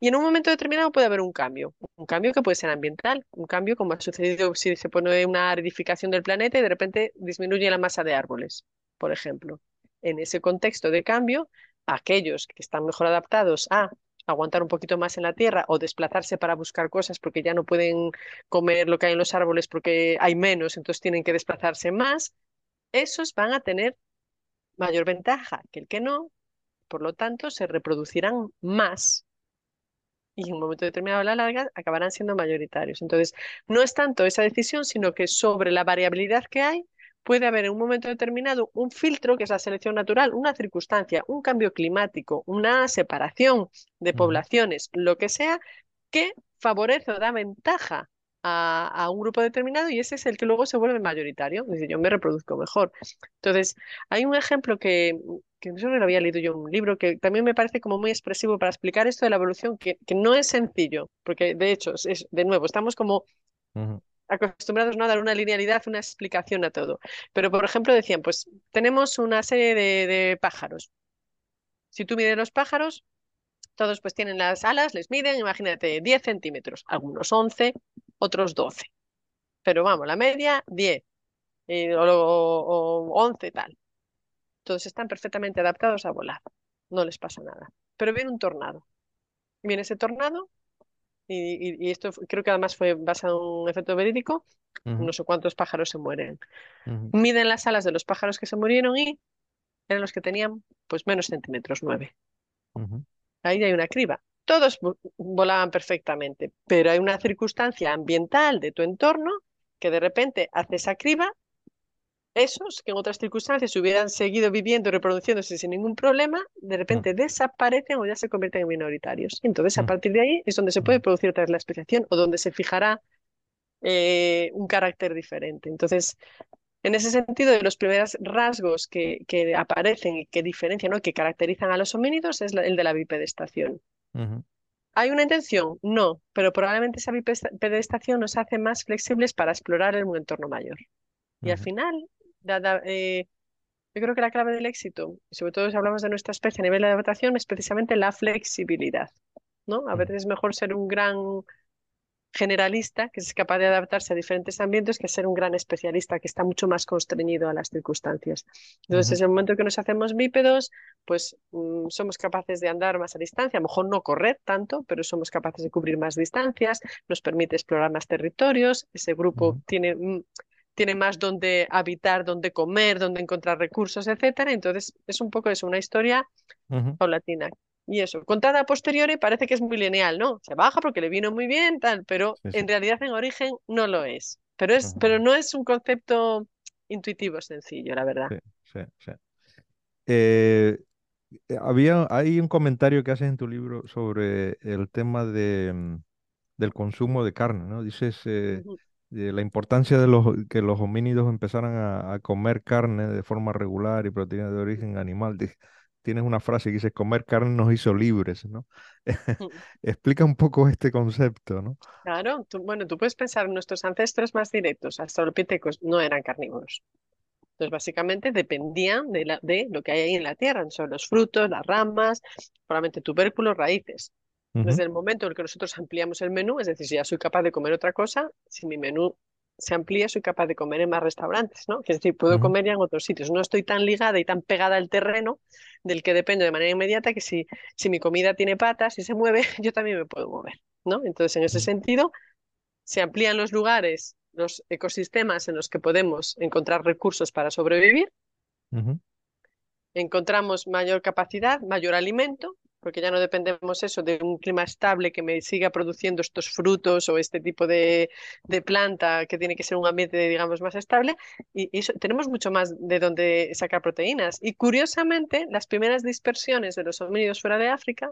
Y en un momento determinado puede haber un cambio, un cambio que puede ser ambiental, un cambio como ha sucedido si se pone una aridificación del planeta y de repente disminuye la masa de árboles, por ejemplo. En ese contexto de cambio, aquellos que están mejor adaptados a aguantar un poquito más en la tierra o desplazarse para buscar cosas porque ya no pueden comer lo que hay en los árboles porque hay menos, entonces tienen que desplazarse más, esos van a tener mayor ventaja que el que no, por lo tanto se reproducirán más y en un momento determinado a la larga acabarán siendo mayoritarios. Entonces, no es tanto esa decisión, sino que sobre la variabilidad que hay, puede haber en un momento determinado un filtro, que es la selección natural, una circunstancia, un cambio climático, una separación de poblaciones, lo que sea, que favorece o da ventaja a, un grupo determinado y ese es el que luego se vuelve mayoritario. Dice, yo me reproduzco mejor. Entonces, hay un ejemplo que, que no lo había leído yo en un libro, que también me parece como muy expresivo para explicar esto de la evolución, que, que no es sencillo, porque de hecho, es, de nuevo, estamos como acostumbrados ¿no? a dar una linealidad, una explicación a todo. Pero, por ejemplo, decían, pues tenemos una serie de, pájaros. Si tú mides los pájaros, todos pues tienen las alas, les miden, imagínate, 10 centímetros, algunos 11, otros 12. Pero vamos, la media 10 eh, o, o, 11 tal. Todos están perfectamente adaptados a volar, no les pasa nada. Pero viene un tornado. Viene ese tornado y, esto creo que además fue basado en un efecto verídico, no sé cuántos pájaros se mueren. Miden las alas de los pájaros que se murieron y eran los que tenían pues menos centímetros, nueve. Ahí hay una criba. Todos volaban perfectamente, pero hay una circunstancia ambiental de tu entorno que de repente hace esa criba esos que en otras circunstancias hubieran seguido viviendo y reproduciéndose sin ningún problema, de mm. repente desaparecen o ya se convierten en minoritarios. Entonces, a mm. partir de ahí es donde se puede mm. producir otra vez la especiación o donde se fijará eh, un carácter diferente. Entonces, en ese sentido, de los primeros rasgos que, que aparecen y que diferencian, ¿no? que caracterizan a los homínidos es el de la bipedestación. ¿Hay una intención? No, pero probablemente esa bipedestación nos hace más flexibles para explorar el entorno mayor. Y al final, eh, yo creo que la clave del éxito, y sobre todo si hablamos de nuestra especie a nivel de adaptación, es precisamente la flexibilidad. ¿no? A veces es mejor ser un gran generalista que es capaz de adaptarse a diferentes ambientes que ser un gran especialista que está mucho más constreñido a las circunstancias. Entonces, en el momento que nos hacemos bípedos, pues mm, somos capaces de andar más a distancia, a lo mejor no correr tanto, pero somos capaces de cubrir más distancias, nos permite explorar más territorios, ese grupo tiene mm, tiene más donde habitar, donde comer, donde encontrar recursos, etcétera. Entonces, es un poco eso, una historia paulatina. Y eso, contada a posteriori parece que es muy lineal, ¿no? Se baja porque le vino muy bien, tal, pero en realidad en origen no lo es. Pero, es, pero no es un concepto intuitivo sencillo, la verdad. Sí, sí, eh, había, hay un comentario que haces en tu libro sobre el tema de, mm, del consumo de carne, ¿no? Dices, eh, la importancia de los, que los homínidos empezaran a, comer carne de forma regular y proteína de origen animal. Tienes una frase que dice, comer carne nos hizo libres, ¿no? Mm. Explica un poco este concepto, ¿no? Claro, bueno, tú puedes pensar, nuestros ancestros más directos, australopithecus, no eran carnívoros. Entonces, básicamente dependían de, la, de lo que hay ahí en la tierra, son los frutos, las ramas, probablemente tubérculos, raíces. Desde el momento en el que nosotros ampliamos el menú, es decir, si ya soy capaz de comer otra cosa, si mi menú se amplía, soy capaz de comer en más restaurantes, ¿no? Es decir, puedo comer ya en otros sitios. No estoy tan ligada y tan pegada al terreno del que dependo de manera inmediata que si, si mi comida tiene patas y se mueve, yo también me puedo mover, ¿no? Entonces, en ese sentido, se amplían los lugares, los ecosistemas en los que podemos encontrar recursos para sobrevivir. Encontramos mayor capacidad, mayor alimento, porque ya no dependemos eso de un clima estable que me siga produciendo estos frutos o este tipo de, planta que tiene que ser un ambiente, digamos, más estable. Y, y tenemos mucho más de donde sacar proteínas. Y curiosamente, las primeras dispersiones de los homínidos fuera de África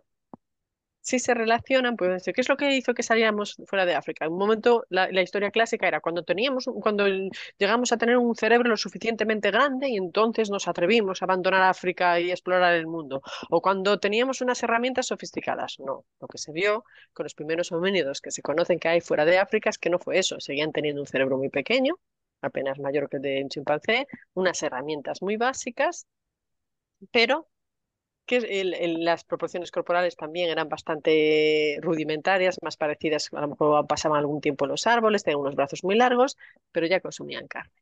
si se relacionan, pues ¿qué es lo que hizo que salíamos fuera de África? En un momento, la, historia clásica era cuando teníamos, cuando llegamos a tener un cerebro lo suficientemente grande y entonces nos atrevimos a abandonar África y explorar el mundo. O cuando teníamos unas herramientas sofisticadas. No, lo que se vio con los primeros homínidos que se conocen que hay fuera de África es que no fue eso. Seguían teniendo un cerebro muy pequeño, apenas mayor que el de un chimpancé, unas herramientas muy básicas, pero que las proporciones corporales también eran bastante rudimentarias, más parecidas, a lo mejor pasaban algún tiempo en los árboles, tenían unos brazos muy largos, pero ya consumían carne.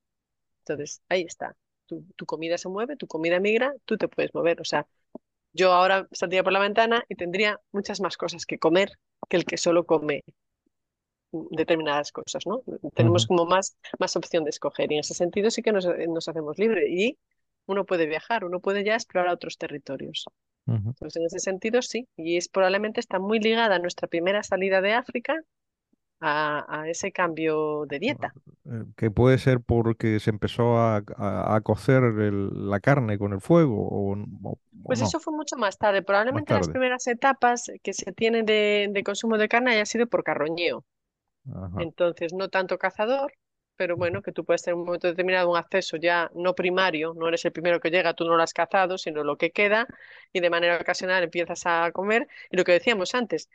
Entonces, ahí está. Tu, comida se mueve, tu comida migra, tú te puedes mover. O sea, yo ahora saldría por la ventana y tendría muchas más cosas que comer que el que solo come determinadas cosas, ¿no? Tenemos como más, más opción de escoger y en ese sentido sí que nos, nos hacemos libres y uno puede viajar, uno puede ya explorar otros territorios. Entonces, en ese sentido, sí, y es probablemente está muy ligada a nuestra primera salida de África a, ese cambio de dieta. Eh, que puede ser porque se empezó a, a, cocer la carne con el fuego. O, pues eso fue mucho más tarde. Probablemente las primeras etapas que se tienen de, de, consumo de carne haya sido por carroñeo. Entonces, no tanto cazador, pero bueno, que tú puedes tener un momento determinado un acceso ya no primario, no eres el primero que llega, tú no lo has cazado, sino lo que queda, y de manera ocasional empiezas a comer. Y lo que decíamos antes,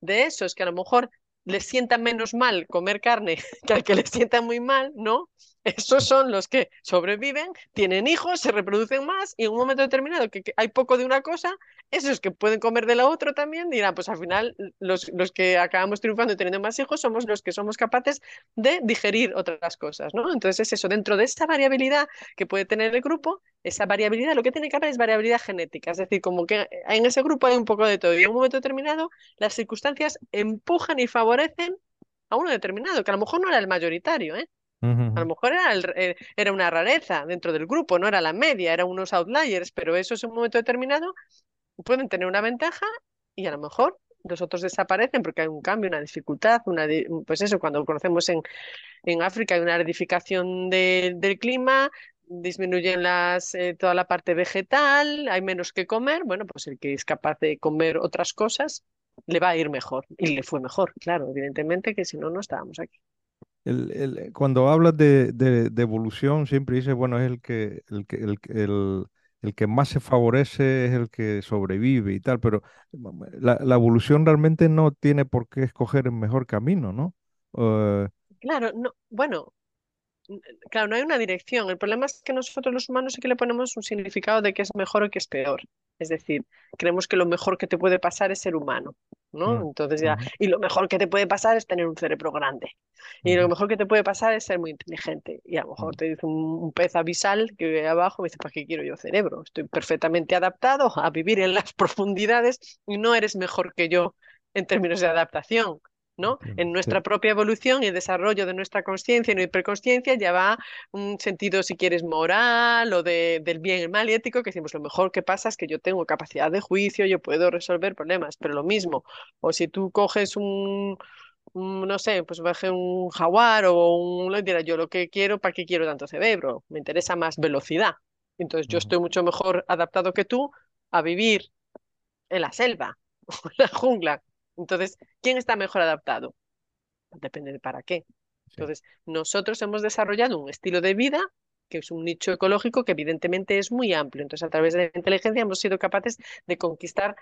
de eso es que a lo mejor les sienta menos mal comer carne que al que les sienta muy mal, ¿no? Esos son los que sobreviven, tienen hijos, se reproducen más y en un momento determinado que, hay poco de una cosa, esos que pueden comer de la otra también dirán, pues al final los, los que acabamos triunfando y teniendo más hijos somos los que somos capaces de digerir otras cosas, ¿no? Entonces es eso, dentro de esta variabilidad que puede tener el grupo, esa variabilidad, lo que tiene que haber es variabilidad genética, es decir, como que en ese grupo hay un poco de todo y en un momento determinado las circunstancias empujan y favorecen a uno determinado, que a lo mejor no era el mayoritario, ¿eh? A lo mejor era, eh, era una rareza dentro del grupo, no era la media, eran unos outliers, pero eso en un momento determinado pueden tener una ventaja y a lo mejor los otros desaparecen porque hay un cambio, una dificultad, una pues eso, cuando conocemos en, África hay una edificación del clima, disminuyen las, eh, toda la parte vegetal, hay menos que comer, bueno, pues el que es capaz de comer otras cosas le va a ir mejor y le fue mejor, claro, evidentemente que si no, no estábamos aquí. El, cuando hablas de, evolución, siempre dices, bueno, es el que, el, que, el, el, que más se favorece es el que sobrevive y tal, pero la, la evolución realmente no tiene por qué escoger el mejor camino, ¿no? Uh... Claro, no, bueno, claro, no hay una dirección. El problema es que nosotros los humanos sí que le ponemos un significado de que es mejor o que es peor. Es decir, creemos que lo mejor que te puede pasar es ser humano, ¿no? Mm, Entonces ya, y lo mejor que te puede pasar es tener un cerebro grande. Y lo mejor que te puede pasar es ser muy inteligente. Y a lo mejor mm. te dice un, pez abisal que vive abajo y me dice, ¿para qué quiero yo cerebro? Estoy perfectamente adaptado a vivir en las profundidades y no eres mejor que yo en términos de adaptación. ¿No? En nuestra propia evolución y el desarrollo de nuestra conciencia y no hiperconsciencia ya va un sentido, si quieres, moral o de, del bien y el mal y ético, que decimos, lo mejor que pasa es que yo tengo capacidad de juicio, yo puedo resolver problemas, pero lo mismo, o si tú coges un, no sé, pues baje un jaguar o un, dirá, yo lo que quiero, ¿para qué quiero tanto cerebro? Me interesa más velocidad. Entonces yo estoy mucho mejor adaptado que tú a vivir en la selva o en la jungla entonces, ¿quién está mejor adaptado? Depende de para qué. Entonces, nosotros hemos desarrollado un estilo de vida que es un nicho ecológico que evidentemente es muy amplio. Entonces, a través de la inteligencia hemos sido capaces de conquistar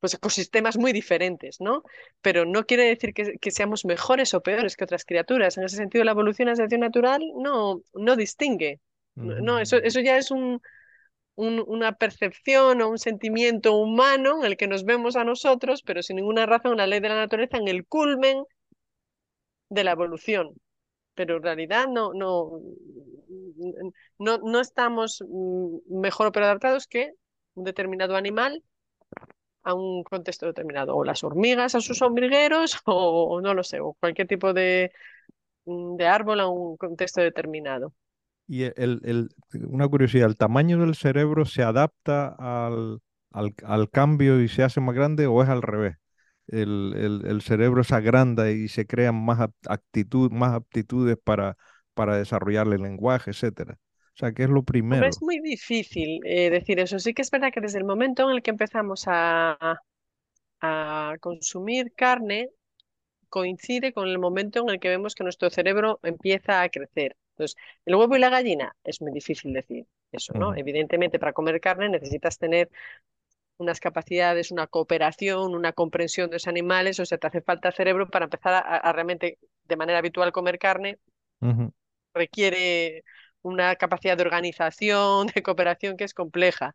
pues, ecosistemas muy diferentes, ¿no? Pero no quiere decir que, seamos mejores o peores que otras criaturas. En ese sentido, la evolución a selección natural no, no distingue. No, eso, eso ya es un, una percepción o un sentimiento humano en el que nos vemos a nosotros, pero sin ninguna razón la ley de la naturaleza en el culmen de la evolución. Pero en realidad no, no, no, no estamos mejor o adaptados que un determinado animal a un contexto determinado, o las hormigas a sus hormigueros, o, no lo sé, o cualquier tipo de, de árbol a un contexto determinado. Y el, el, una curiosidad, ¿el tamaño del cerebro se adapta al, al, al cambio y se hace más grande o es al revés? El, el, el cerebro se agranda y se crean más, actitud, más aptitudes para, para desarrollar el lenguaje, etcétera. O sea, ¿qué es lo primero? es muy difícil eh, decir eso. Sí que es verdad que desde el momento en el que empezamos a, a consumir carne, coincide con el momento en el que vemos que nuestro cerebro empieza a crecer. Entonces, el huevo y la gallina es muy difícil decir eso, ¿no? Evidentemente, para comer carne necesitas tener unas capacidades, una cooperación, una comprensión de los animales, o sea, te hace falta cerebro para empezar a, realmente, de manera habitual, comer carne. Requiere una capacidad de organización, de cooperación que es compleja.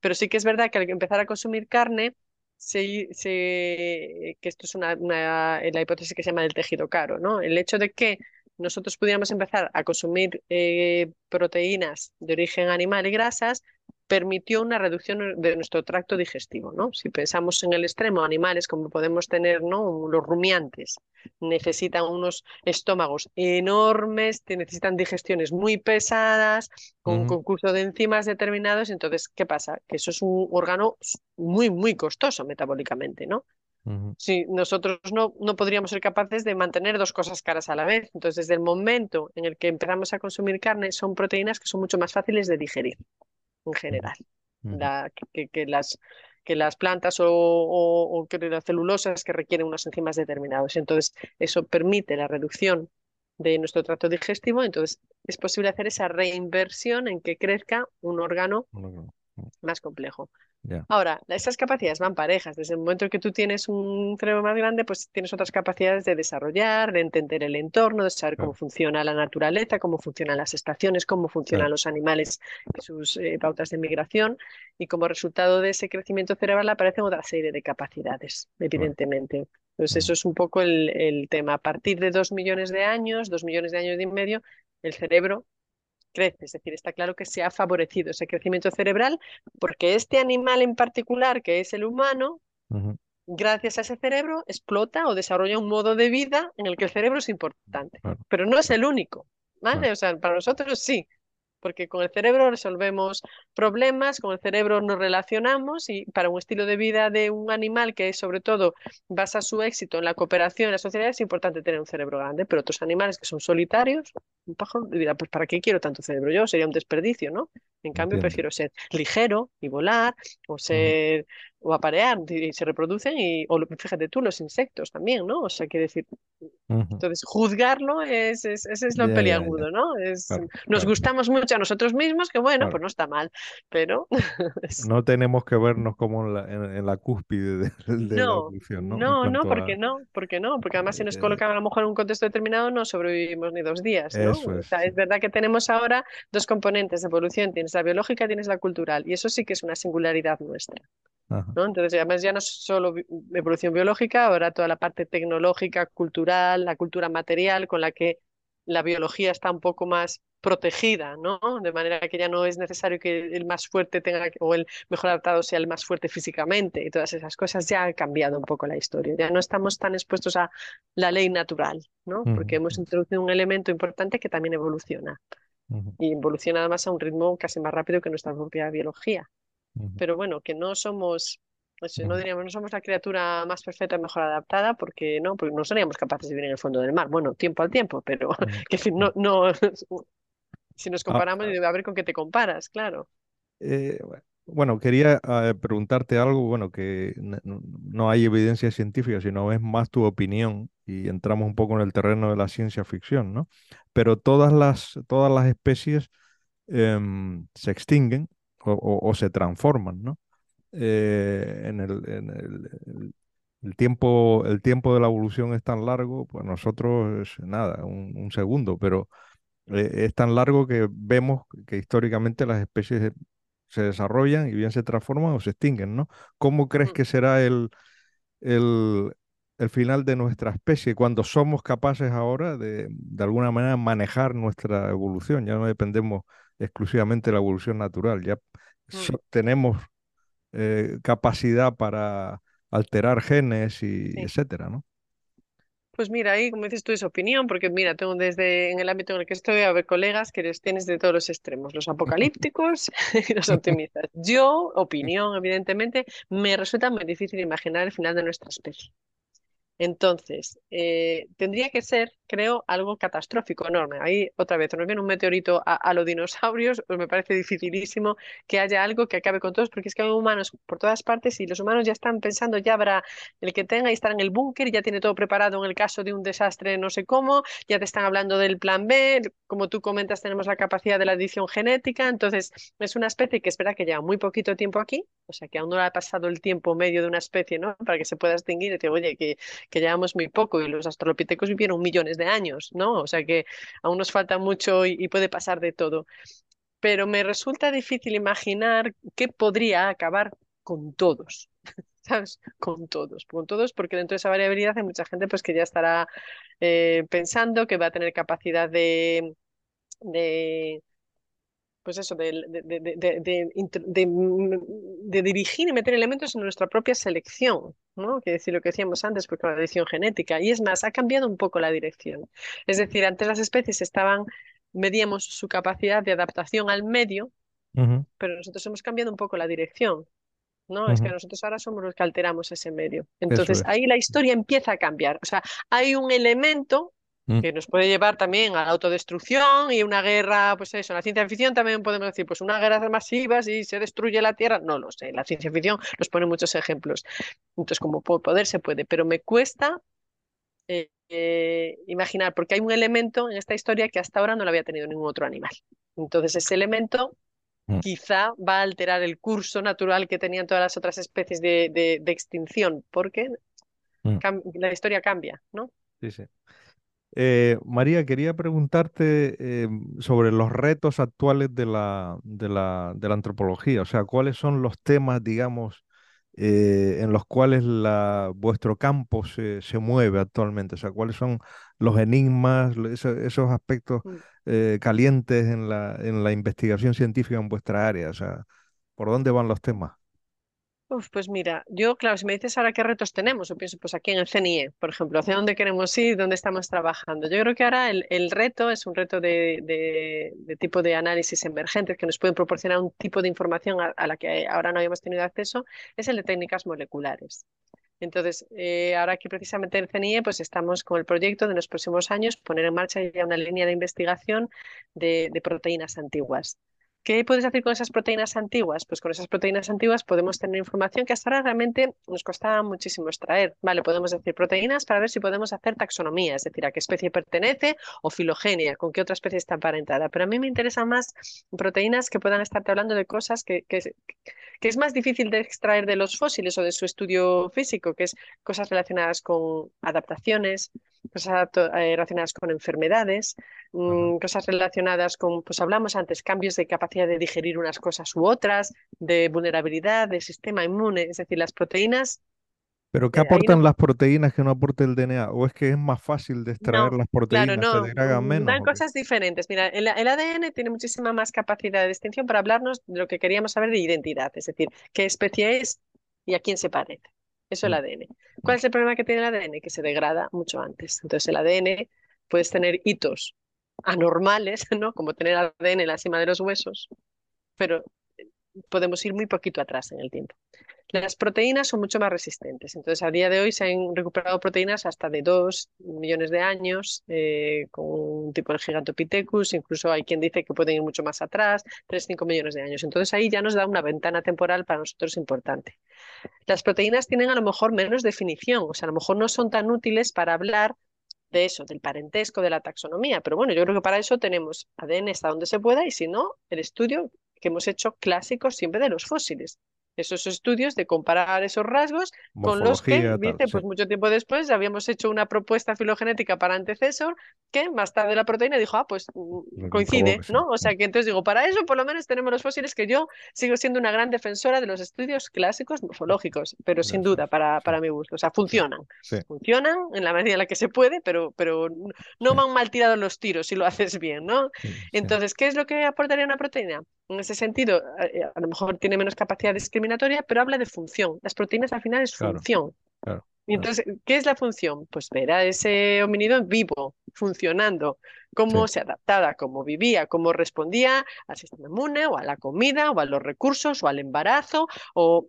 Pero sí que es verdad que al empezar a consumir carne, se, que esto es una, la hipótesis que se llama del tejido caro, ¿no? El hecho de que nosotros pudiéramos empezar a consumir eh, proteínas de origen animal y grasas, permitió una reducción de nuestro tracto digestivo. ¿no? Si pensamos en el extremo, animales como podemos tener ¿no? los rumiantes, necesitan unos estómagos enormes, necesitan digestiones muy pesadas, con un concurso de enzimas determinados. Entonces, ¿qué pasa? Que eso es un órgano muy, muy costoso metabólicamente. ¿no? Si nosotros no, no podríamos ser capaces de mantener dos cosas caras a la vez. Entonces, desde el momento en el que empezamos a consumir carne, son proteínas que son mucho más fáciles de digerir en general. La, que, que, las, que las plantas o, o, que las celulosas que requieren unas enzimas determinados. Entonces, eso permite la reducción de nuestro tracto digestivo. Entonces, es posible hacer esa reinversión en que crezca un órgano más complejo. Ahora, esas capacidades van parejas. Desde el momento en que tú tienes un cerebro más grande, pues tienes otras capacidades de desarrollar, de entender el entorno, de saber cómo funciona la naturaleza, cómo funcionan las estaciones, cómo funcionan los animales y sus eh, pautas de migración. Y como resultado de ese crecimiento cerebral aparecen otra serie de capacidades, evidentemente. Entonces, eso es un poco el, el tema. A partir de dos millones de años, dos millones de años y medio, el cerebro crece. Es decir, está claro que se ha favorecido ese crecimiento cerebral porque este animal en particular, que es el humano, gracias a ese cerebro explota o desarrolla un modo de vida en el que el cerebro es importante. Pero no es el único. ¿vale? O sea, para nosotros sí, porque con el cerebro resolvemos problemas, con el cerebro nos relacionamos y para un estilo de vida de un animal que sobre todo basa su éxito en la cooperación en la sociedad es importante tener un cerebro grande, pero otros animales que son solitarios, un pájaro dirá, pues ¿para qué quiero tanto cerebro yo? Sería un desperdicio, ¿no? En cambio, prefiero ser ligero y volar o ser o aparear y se reproducen y o fíjate tú los insectos también no o sea quiere decir entonces juzgarlo es, es ese es lo peliagudo no es nos gustamos mucho a nosotros mismos que bueno pues no está mal pero no tenemos que vernos como en la, en, la cúspide de, de no, la evolución no no no porque no porque no porque además si nos eh, colocan a lo mejor en un contexto determinado no sobrevivimos ni dos días ¿no? es. O sea, es verdad que tenemos ahora dos componentes de evolución tienes la biológica tienes la cultural y eso sí que es una singularidad nuestra ¿no? Entonces, además ya no es solo evolución biológica, ahora toda la parte tecnológica, cultural, la cultura material con la que la biología está un poco más protegida, ¿no? De manera que ya no es necesario que el más fuerte tenga o el mejor adaptado sea el más fuerte físicamente y todas esas cosas ya ha cambiado un poco la historia. Ya no estamos tan expuestos a la ley natural, ¿no? Porque hemos introducido un elemento importante que también evoluciona. Y evoluciona además a un ritmo casi más rápido que nuestra propia biología pero bueno, que no somos, pues, no diríamos, no somos la criatura más perfecta y mejor adaptada porque no, porque no seríamos capaces de vivir en el fondo del mar. Bueno, tiempo al tiempo, pero que no, no, si nos ah, comparamos, ah. a ver con qué te comparas, claro. Eh, bueno, quería ah, preguntarte algo, bueno, que no, hay evidencia científica, sino es más tu opinión y entramos un poco en el terreno de la ciencia ficción, ¿no? Pero todas las, todas las especies em, se extinguen o, se transforman, ¿no? Eh, en, el, en el, el, tiempo, el tiempo de la evolución es tan largo, pues nosotros es nada, un, segundo, pero eh, es tan largo que vemos que históricamente las especies se desarrollan y bien se transforman o se extinguen, ¿no? ¿Cómo crees mm. que será el, el, el final de nuestra especie cuando somos capaces ahora de, de alguna manera, manejar nuestra evolución? Ya no dependemos exclusivamente de la evolución natural, ya Mm. tenemos eh, capacidad para alterar genes y etcétera, ¿no? Pues mira, ahí como dices tú es opinión, porque mira, tengo desde en el ámbito en el que estoy a ver colegas que les tienes de todos los extremos, los apocalípticos y los optimistas. Yo, opinión, evidentemente, me resulta muy difícil imaginar el final de nuestra especie. Entonces, eh, tendría que ser, creo, algo catastrófico, enorme. Ahí, otra vez, nos viene un meteorito a, los dinosaurios, pues me parece dificilísimo que haya algo que acabe con todos, porque es que hay humanos por todas partes y los humanos ya están pensando, ya habrá el que tenga y estar en el búnker, ya tiene todo preparado en el caso de un desastre no sé cómo, ya te están hablando del plan B, como tú comentas, tenemos la capacidad de la edición genética, entonces es una especie que es verdad que lleva muy poquito tiempo aquí, o sea que aún no le ha pasado el tiempo medio de una especie, ¿no? Para que se pueda extinguir y te oye, que que llevamos muy poco y los australopitecos vivieron millones de años, ¿no? O sea que aún nos falta mucho y, puede pasar de todo. Pero me resulta difícil imaginar qué podría acabar con todos. ¿sabes? Con todos, con todos, porque dentro de esa variabilidad hay mucha gente pues que ya estará eh, pensando que va a tener capacidad de, de pues eso, de, de, dirigir y meter elementos en nuestra propia selección, ¿no? Que decir lo que decíamos antes, porque la edición genética. Y es más, ha cambiado un poco la dirección. Es decir, antes las especies estaban, medíamos su capacidad de adaptación al medio, pero nosotros hemos cambiado un poco la dirección. ¿no? Es que nosotros ahora somos los que alteramos ese medio. Entonces ahí la historia empieza a cambiar. O sea, hay un elemento Mm. que nos puede llevar también a la autodestrucción y una guerra, pues eso, en la ciencia ficción también podemos decir, pues una guerra masiva si se destruye la Tierra, no lo sé, la ciencia ficción nos pone muchos ejemplos, entonces como poder se puede, pero me cuesta eh, eh, imaginar, porque hay un elemento en esta historia que hasta ahora no lo había tenido ningún otro animal, entonces ese elemento mm. quizá va a alterar el curso natural que tenían todas las otras especies de, de, extinción, porque mm. la historia cambia, ¿no? Sí, sí. Eh, María, quería preguntarte eh, sobre los retos actuales de la, de, la, de la antropología, o sea, cuáles son los temas, digamos, eh, en los cuales la, vuestro campo se, se mueve actualmente? O sea, ¿cuáles son los enigmas, lo- eso- esos aspectos Mm. eh, calientes en la, en la investigación científica en vuestra área? O sea, ¿por dónde van los temas? Pues mira, yo, claro, si me dices ahora qué retos tenemos, yo pienso pues aquí en el CNIE, por ejemplo, hacia dónde queremos ir, dónde estamos trabajando. Yo creo que ahora el, el reto es un reto de, de- tipo de análisis emergentes que nos pueden proporcionar un tipo de información a, la que ahora no habíamos tenido acceso, es el de técnicas moleculares. Entonces, eh, ahora aquí precisamente en el CNIE, pues estamos con el proyecto de los próximos años poner en marcha ya una línea de investigación de, de proteínas antiguas. ¿Qué puedes hacer con esas proteínas antiguas? Pues con esas proteínas antiguas podemos tener información que hasta ahora realmente nos costaba muchísimo extraer. Vale, podemos decir proteínas para ver si podemos hacer taxonomía, es decir, a qué especie pertenece o filogenia, con qué otra especie está emparentada. Pero a mí me interesan más proteínas que puedan estarte hablando de cosas que, que, que es más difícil de extraer de los fósiles o de su estudio físico, que es cosas relacionadas con adaptaciones, cosas eh, relacionadas con enfermedades, mmm, cosas relacionadas con, pues hablamos antes, cambios de capacidad de digerir unas cosas u otras, de vulnerabilidad del sistema inmune, es decir, las proteínas. ¿Pero qué eh, no, aportan las proteínas que no aporta el DNA? ¿O es que es más fácil de extraer no, las claro, proteínas, se no, degradan mm, menos? dan cosas diferentes. Mira, el, el ADN tiene muchísima más capacidad de distinción para hablarnos de lo que queríamos saber de identidad, es decir, qué especie es y a quién se parece. Eso es el Mm, ADN. ¿Cuál es el problema que tiene el ADN? Que se degrada mucho antes. Entonces, el ADN puedes tener hitos anormales, ¿no? Como tener ADN en la cima de los huesos, pero podemos ir muy poquito atrás en el tiempo. Las proteínas son mucho más resistentes. Entonces, a día de hoy se han recuperado proteínas hasta de 2 millones de años, eh, con un tipo de Gigantopithecus. Incluso hay quien dice que pueden ir mucho más atrás, 3, 5 millones de años. Entonces, ahí ya nos da una ventana temporal para nosotros importante. Las proteínas tienen a lo mejor menos definición, o sea, a lo mejor no son tan útiles para hablar de eso, del parentesco, de la taxonomía. Pero bueno, yo creo que para eso tenemos ADN hasta donde se pueda y si no, el estudio que hemos hecho clásico siempre de los fósiles. Esos estudios de comparar esos rasgos con los que, tal, dice, sí. pues mucho tiempo después habíamos hecho una propuesta filogenética para antecesor que más tarde la proteína dijo, ah, pues mm, coincide, que sí. ¿no? O sea que entonces digo, para eso por lo menos tenemos los fósiles que yo sigo siendo una gran defensora de los estudios clásicos morfológicos, pero sin duda para, sí, para mi gusto, o sea, funcionan funcionan en la medida en la que se puede, pero, pero no van mal tirados los tiros si lo haces bien, ¿no? Entonces, ¿qué es lo que aportaría una proteína? En ese sentido, eh, a lo mejor tiene menos capacidad discriminatoria, pero habla de función. Las proteínas al final es Claro, función. claro, Y claro. entonces, ¿qué es la función? Pues ver a ese homínido vivo, funcionando, cómo Sí, se adaptaba, cómo vivía, cómo respondía al sistema inmune o a la comida o a los recursos o al embarazo o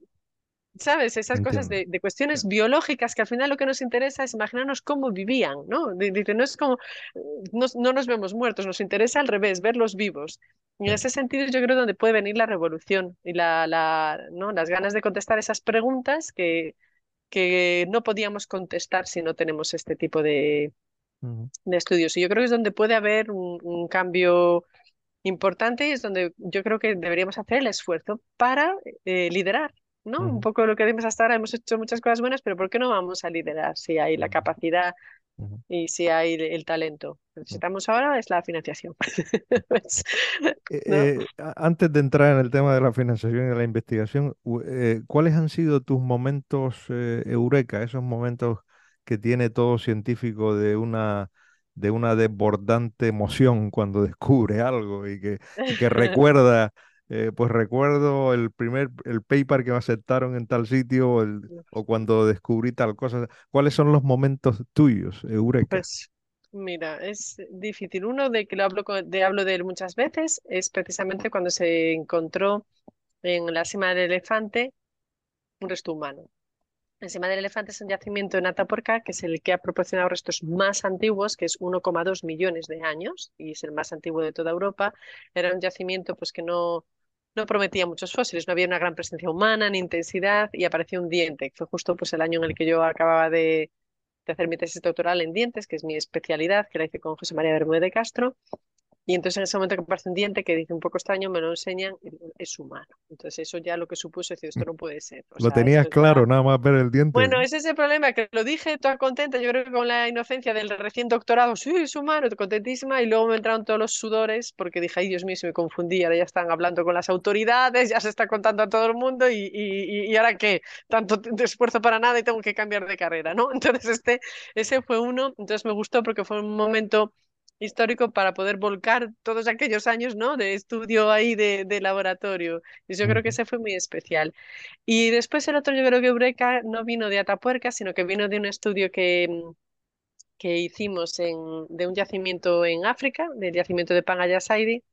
¿Sabes? Esas cosas de, Sí, cuestiones biológicas que al final lo que nos interesa es imaginarnos cómo vivían, ¿no? Di- Dice, no es como, no, no nos vemos muertos, nos interesa al revés, verlos vivos. Y en ese sentido yo creo donde puede venir la revolución y la, la, ¿no? las ganas de contestar esas preguntas que, que no podíamos contestar si no tenemos este tipo de, de estudios. Y yo creo que es donde puede haber un, un cambio importante y es donde yo creo que deberíamos hacer el esfuerzo para eh, liderar, ¿no? Un ujú, poco lo que decimos hasta ahora, hemos hecho muchas cosas buenas, pero ¿por qué no vamos a liderar si hay la capacidad y si hay el, talento? Lo que necesitamos ahora es la financiación, Pues, Eh, ¿no? eh, antes de entrar en el tema de la financiación y de la investigación, eh, ¿cuáles han sido tus momentos eureka, esos momentos que tiene todo científico de una, de una desbordante emoción cuando descubre algo y que, y que recuerda, eh, pues recuerdo el primer, el paper que me aceptaron en tal sitio o, el- o cuando descubrí tal cosa? ¿Cuáles son los momentos tuyos, eureka? Pues mira, es difícil. Uno de que lo hablo, con- de, hablo de él muchas veces es precisamente cuando se encontró en la cima del elefante un resto humano. Encima del elefante es un yacimiento en Atapuerca, que es el que ha proporcionado restos más antiguos, que es 1,2 millones de años, y es el más antiguo de toda Europa. Era un yacimiento pues, que no, no prometía muchos fósiles, no había una gran presencia humana ni intensidad, y apareció un diente, fue justo pues, el año en el que yo acababa de, de hacer mi tesis doctoral en dientes, que es mi especialidad, que la hice con José María Bermúdez de Castro. Y entonces en ese momento que aparece un diente que dice un poco extraño, me lo enseñan, es humano. Entonces eso ya lo que supuso es decir, esto no puede ser. O Lo sea, tenías ya- claro, nada más ver el diente. Bueno, ese es el problema, que lo dije toda contenta, yo creo que con la inocencia del recién doctorado, sí, es humano, contentísima, y luego me entraron todos los sudores porque dije, ay Dios mío, se me confundí, ahora ya están hablando con las autoridades, ya se está contando a todo el mundo, y, y, y- ahora qué, tanto esfuerzo para nada y tengo que cambiar de carrera, ¿no? Entonces este, ese fue uno, entonces me gustó porque fue un momento histórico para poder volcar todos aquellos años, ¿no? De estudio ahí de, de laboratorio. Y yo creo que ese fue muy especial. Y después el otro, yo creo que Eureka no vino de Atapuerca, sino que vino de un estudio que, mm, que hicimos en, de un yacimiento en África, del yacimiento de Pangayasaidi,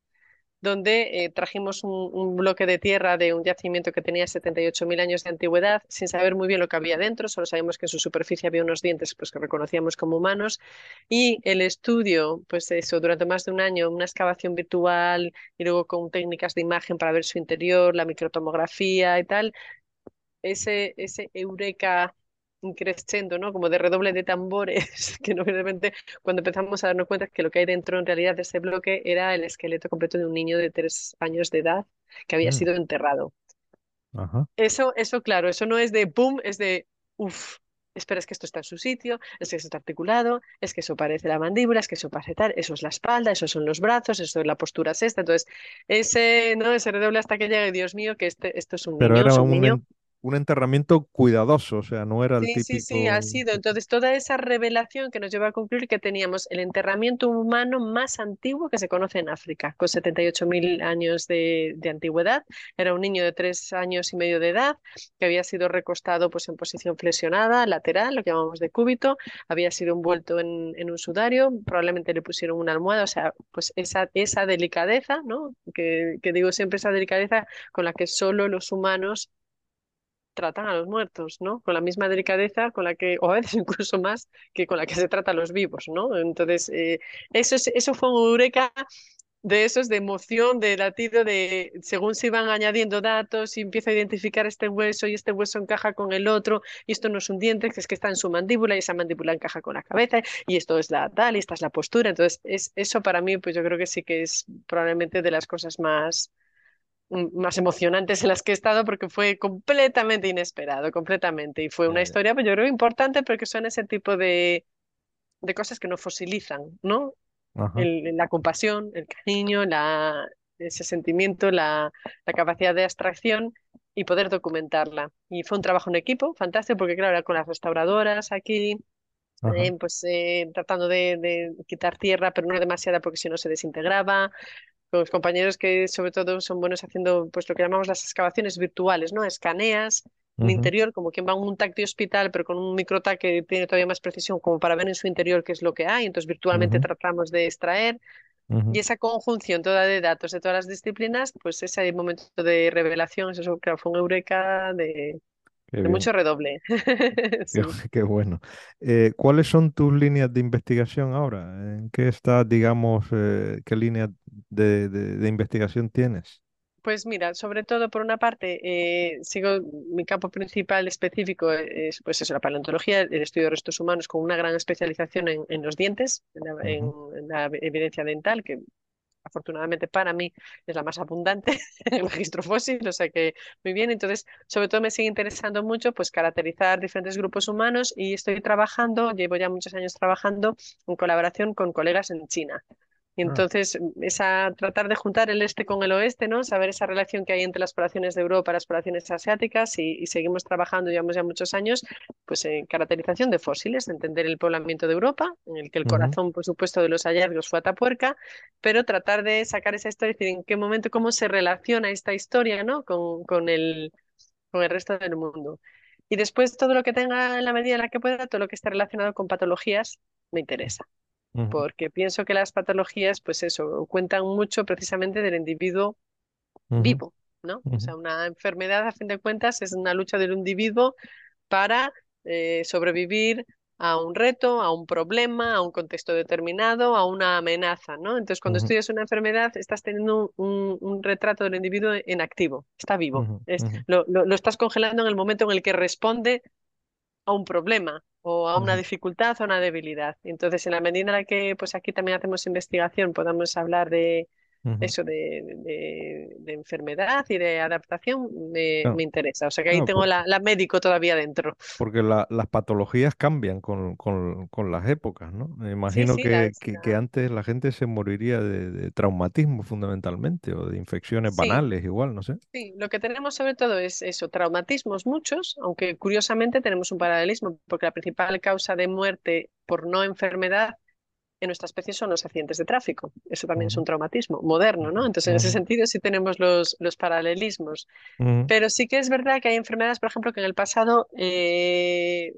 donde eh, trajimos un, bloque de tierra de un yacimiento que tenía 78.000 años de antigüedad, sin saber muy bien lo que había dentro, solo sabemos que en su superficie había unos dientes pues, que reconocíamos como humanos, y el estudio, pues eso, durante más de un año, una excavación virtual y luego con técnicas de imagen para ver su interior, la microtomografía y tal, ese, ese eureka crescendo, ¿no? Como de redoble de tambores, que no realmente cuando empezamos a darnos cuenta que lo que hay dentro en realidad de ese bloque era el esqueleto completo de un niño de tres años de edad que había Mm, sido enterrado. Ajá. Eso, eso, claro, eso no es de boom, es de uff. Espera, es que esto está en su sitio, es que esto está articulado, es que eso parece la mandíbula, es que eso parece tal, eso es la espalda, eso son los brazos, eso es la postura es esta. Entonces, ese, ¿no? Ese redoble hasta que llegue, Dios mío, que este, esto es un Pero niño, era es un un, niño un enterramiento cuidadoso, o sea, no era el Sí, sí, sí, ha típico... sido. Entonces, toda esa revelación que nos lleva a concluir que teníamos el enterramiento humano más antiguo que se conoce en África, con 78.000 años de, de antigüedad. Era un niño de tres años y medio de edad que había sido recostado pues, en posición flexionada, lateral, lo que llamamos de cúbito, había sido envuelto en, en un sudario, probablemente le pusieron una almohada, o sea, pues esa, esa delicadeza, ¿no? Que, que digo siempre esa delicadeza con la que solo los humanos tratan a los muertos, ¿no? Con la misma delicadeza con la que, o a veces incluso más, que con la que se trata a los vivos, ¿no? Entonces, eh, eso, es- eso fue un eureka de esos de emoción, de latido, de según se iban añadiendo datos y empiezo a identificar este hueso y este hueso encaja con el otro y esto no es un diente, es que está en su mandíbula y esa mandíbula encaja con la cabeza y esto es la tal y esta es la postura. Entonces, es, eso para mí, pues yo creo que sí que es probablemente de las cosas más más emocionantes en las que he estado porque fue completamente inesperado, completamente. Y fue una historia, pues yo creo, importante porque son ese tipo de, de cosas que no fosilizan, ¿no? El- la compasión, el cariño, la, ese sentimiento, la, la capacidad de abstracción y poder documentarla. Y fue un trabajo en equipo, fantástico, porque claro, era con las restauradoras aquí, eh, pues eh, tratando de, de quitar tierra, pero no demasiada porque si no se desintegraba los compañeros que sobre todo son buenos haciendo pues lo que llamamos las excavaciones virtuales, ¿no? Escaneas el interior como quien va a un de hospital, pero con un microTAC que tiene todavía más precisión como para ver en su interior qué es lo que hay. Entonces virtualmente ujú, tratamos de extraer ujú. y esa conjunción toda de datos de todas las disciplinas, pues ese momento de revelación, eso claro, fue un eureka de, Qué mucho redoble. qué, Sí. qué bueno. Eh, ¿cuáles son tus líneas de investigación ahora? ¿En qué estás, digamos, eh, qué líneas de, de- de investigación tienes? Pues mira, sobre todo por una parte, eh, sigo mi campo principal específico es pues eso, la paleontología, el estudio de restos humanos con una gran especialización en, en los dientes, en la, en- Ujú, en la evidencia dental, que afortunadamente para mí es la más abundante en el registro fósil, o sea que muy bien. Entonces, sobre todo me sigue interesando mucho pues caracterizar diferentes grupos humanos y estoy trabajando, llevo ya muchos años trabajando en colaboración con colegas en China. Y Ah, entonces, esa, tratar de juntar el este con el oeste, ¿no? Saber esa relación que hay entre las poblaciones de Europa y las poblaciones asiáticas y, y seguimos trabajando, llevamos ya muchos años, pues en caracterización de fósiles, entender el poblamiento de Europa, en el que el corazón, por supuesto, de los hallazgos fue Atapuerca, pero tratar de sacar esa historia y decir en qué momento, cómo se relaciona esta historia, ¿no? Con, con el, con el resto del mundo. Y después todo lo que tenga en la medida en la que pueda, todo lo que esté relacionado con patologías, me interesa porque pienso que las patologías, pues eso, cuentan mucho precisamente del individuo vivo, ¿no? O sea, una enfermedad, a fin de cuentas, es una lucha del individuo para eh, sobrevivir a un reto, a un problema, a un contexto determinado, a una amenaza, ¿no? Entonces, cuando estudias una enfermedad, estás teniendo un, un retrato del individuo en activo, está vivo, es, lo, lo estás congelando en el momento en el que responde a un problema o a una dificultad o una debilidad. Entonces, en la medida en la que pues aquí también hacemos investigación, podamos hablar de eso de, de, enfermedad y de adaptación, me, me interesa. O sea que ahí tengo la, la, médico todavía dentro. Porque la, las patologías cambian con, con, con, las épocas, ¿no? Me imagino que, que, que, antes la gente se moriría de, traumatismo fundamentalmente o de infecciones banales igual, no sé. Sí, lo que tenemos sobre todo es eso, traumatismos muchos, aunque curiosamente tenemos un paralelismo, porque la principal causa de muerte por no enfermedad en nuestra especie son los accidentes de tráfico. Eso también es un traumatismo moderno, ¿no? Entonces, en ese sentido sí tenemos los, los paralelismos. Pero sí que es verdad que hay enfermedades, por ejemplo, que en el pasado eh,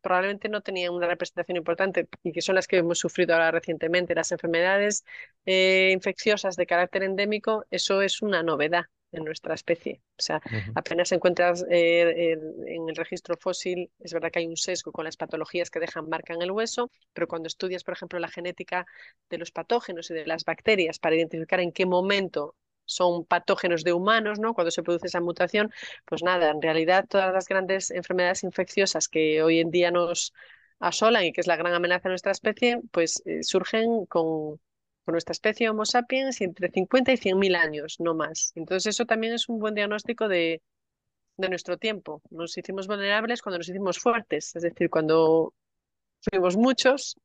probablemente no tenían una representación importante y que son las que hemos sufrido ahora recientemente. Las enfermedades eh, infecciosas de carácter endémico, eso es una novedad en nuestra especie. O sea, apenas encuentras eh, en el registro fósil, es verdad que hay un sesgo con las patologías que dejan marca en el hueso, pero cuando estudias, por ejemplo, la genética de los patógenos y de las bacterias para identificar en qué momento son patógenos de humanos, ¿no? Cuando se produce esa mutación, pues nada, en realidad todas las grandes enfermedades infecciosas que hoy en día nos asolan y que es la gran amenaza de nuestra especie, pues eh, surgen con con nuestra especie Homo sapiens entre 50 y 100 mil años, no más. Entonces eso también es un buen diagnóstico de, de nuestro tiempo. Nos hicimos vulnerables cuando nos hicimos fuertes, es decir, cuando fuimos muchos,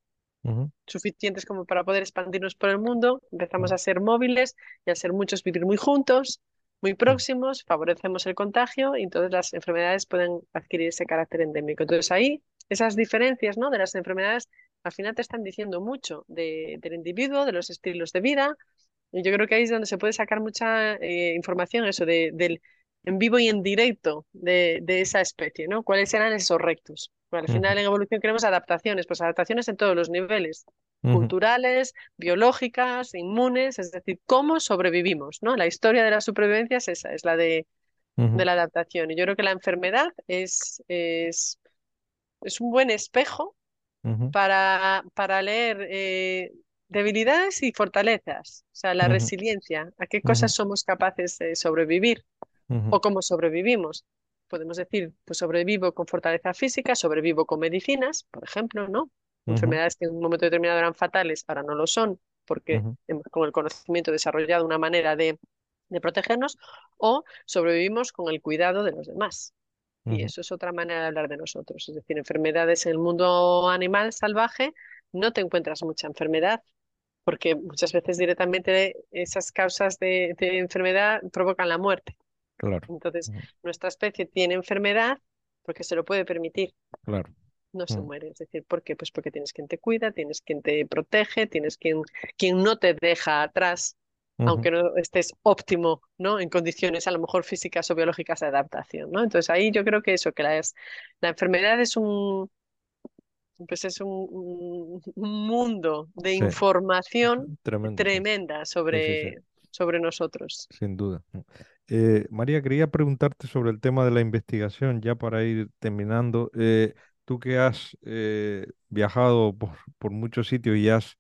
suficientes como para poder expandirnos por el mundo, empezamos a ser móviles y a ser muchos vivir muy juntos, muy próximos, favorecemos el contagio y entonces las enfermedades pueden adquirir ese carácter endémico. Entonces ahí esas diferencias ¿no? de las enfermedades al final te están diciendo mucho de, del individuo, de los estilos de vida. Y yo creo que ahí es donde se puede sacar mucha eh, información, eso de, del en vivo y en directo de, de, esa especie, ¿no? ¿Cuáles eran esos rectos? al final en evolución queremos adaptaciones, pues adaptaciones en todos los niveles, culturales, biológicas, inmunes, es decir, cómo sobrevivimos, ¿no? La historia de la supervivencia es esa, es la de, de la adaptación. Y yo creo que la enfermedad es, es, es un buen espejo para, para leer eh, debilidades y fortalezas, o sea, la resiliencia, a qué cosas somos capaces de sobrevivir o cómo sobrevivimos. Podemos decir, pues sobrevivo con fortaleza física, sobrevivo con medicinas, por ejemplo, ¿no? Enfermedades que en un momento determinado eran fatales, ahora no lo son, porque hemos con el conocimiento desarrollado una manera de, de protegernos, o sobrevivimos con el cuidado de los demás. Y eso es otra manera de hablar de nosotros. Es decir, enfermedades en el mundo animal salvaje, no te encuentras mucha enfermedad, porque muchas veces directamente esas causas de, enfermedad provocan la muerte. Claro. Entonces, nuestra especie tiene enfermedad porque se lo puede permitir. Claro. No se muere. Es decir, ¿por qué? Pues porque tienes quien te cuida, tienes quien te protege, tienes quien, quien no te deja atrás aunque no estés óptimo, ¿no? En condiciones a lo mejor físicas o biológicas de adaptación, ¿no? Entonces ahí yo creo que eso, que la, es, la enfermedad es un, pues es un, mundo de información tremenda sobre, sobre nosotros. Sin duda. Eh, María, quería preguntarte sobre el tema de la investigación, ya para ir terminando. Eh, tú que has eh, viajado por, por muchos sitios y has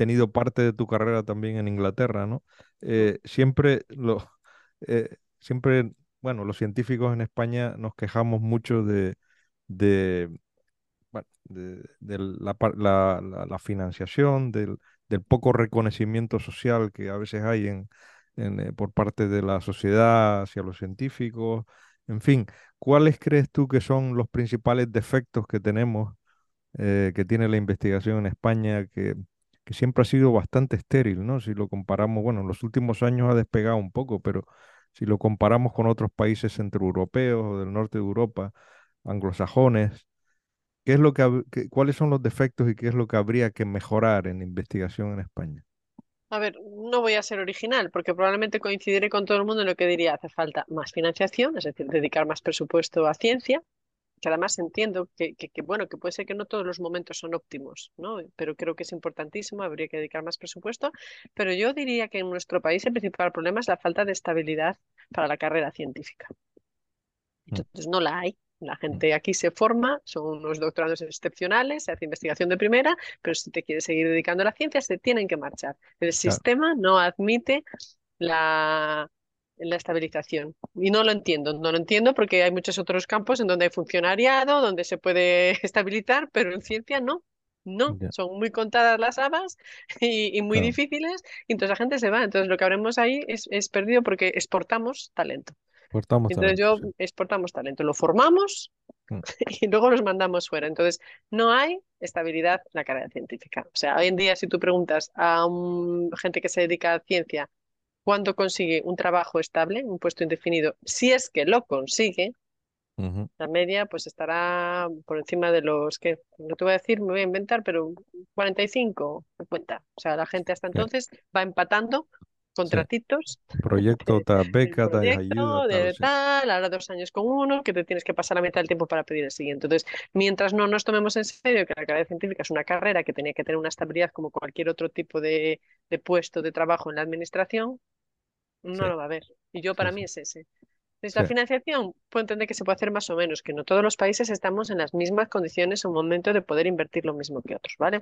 tenido parte de tu carrera también en Inglaterra, ¿no? Eh, siempre, lo, eh, siempre, bueno, los científicos en España nos quejamos mucho de, de, la, financiación, del, del, poco reconocimiento social que a veces hay en, eh, por parte de la sociedad hacia los científicos. En fin, ¿cuáles crees tú que son los principales defectos que tenemos, que tiene la investigación en España, que que siempre ha sido bastante estéril, ¿no? Si lo comparamos, bueno, en los últimos años ha despegado un poco, pero si lo comparamos con otros países centroeuropeos o del norte de Europa, anglosajones, ¿qué es lo que, ¿cuáles son los defectos y qué es lo que habría que mejorar en investigación en España? A ver, no voy a ser original porque probablemente coincidiré con todo el mundo en lo que diría hace falta más financiación, es decir, dedicar más presupuesto a ciencia, que además entiendo que, que, bueno, que puede ser que no todos los momentos son óptimos, ¿no? Pero creo que es importantísimo, habría que dedicar más presupuesto, pero yo diría que en nuestro país el principal problema es la falta de estabilidad para la carrera científica. Mm. Entonces no la hay. La mm. gente aquí se forma, son unos doctorados excepcionales, se hace investigación de primera, pero si te quieres seguir dedicando a la ciencia, se tienen que marchar. El sistema no admite la la estabilización. Y no lo entiendo, no lo entiendo porque hay muchos otros campos en donde hay funcionariado, donde se puede estabilizar, pero en ciencia no. No, son muy contadas las habas y, muy difíciles, y entonces la gente se va. Entonces lo que habremos ahí es, es perdido porque exportamos talento. Exportamos entonces talento, yo exportamos talento, lo formamos mm. y luego los mandamos fuera. Entonces no hay estabilidad en la carrera científica. O sea, hoy en día si tú preguntas a un, gente que se dedica a ciencia cuándo consigue un trabajo estable, un puesto indefinido, si es que lo consigue, la media pues estará por encima de los que, no te voy a decir, me voy a inventar, pero 45, 50. O sea, la gente hasta entonces va empatando contratitos. Proyecto, tal, beca, tal, ayuda. De tal, ahora dos años con uno, que te tienes que pasar la mitad del tiempo para pedir el siguiente. Entonces, mientras no nos tomemos en serio que la carrera científica es una carrera que tenía que tener una estabilidad como cualquier otro tipo de, de puesto de trabajo en la administración, no lo va a haber. Y yo para mí es ese. Desde la financiación puedo entender que se puede hacer más o menos, que no todos los países estamos en las mismas condiciones en un momento de poder invertir lo mismo que otros, ¿vale?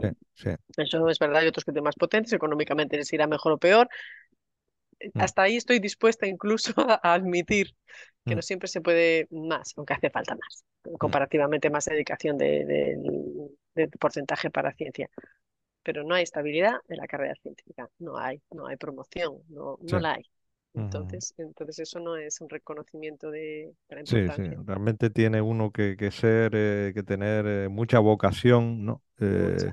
Eso es verdad, hay otros que tienen más potentes, económicamente les irá mejor o peor. Mm. Hasta ahí estoy dispuesta incluso a, admitir que no mm. siempre se puede más, aunque hace falta más, mm. comparativamente más dedicación de, porcentaje para ciencia pero no hay estabilidad en la carrera científica, no hay, no hay promoción, no, no la hay. Entonces, entonces eso no es un reconocimiento de. Sí, sí, realmente tiene uno que, que ser, eh, que tener eh, mucha vocación, ¿no? Eh,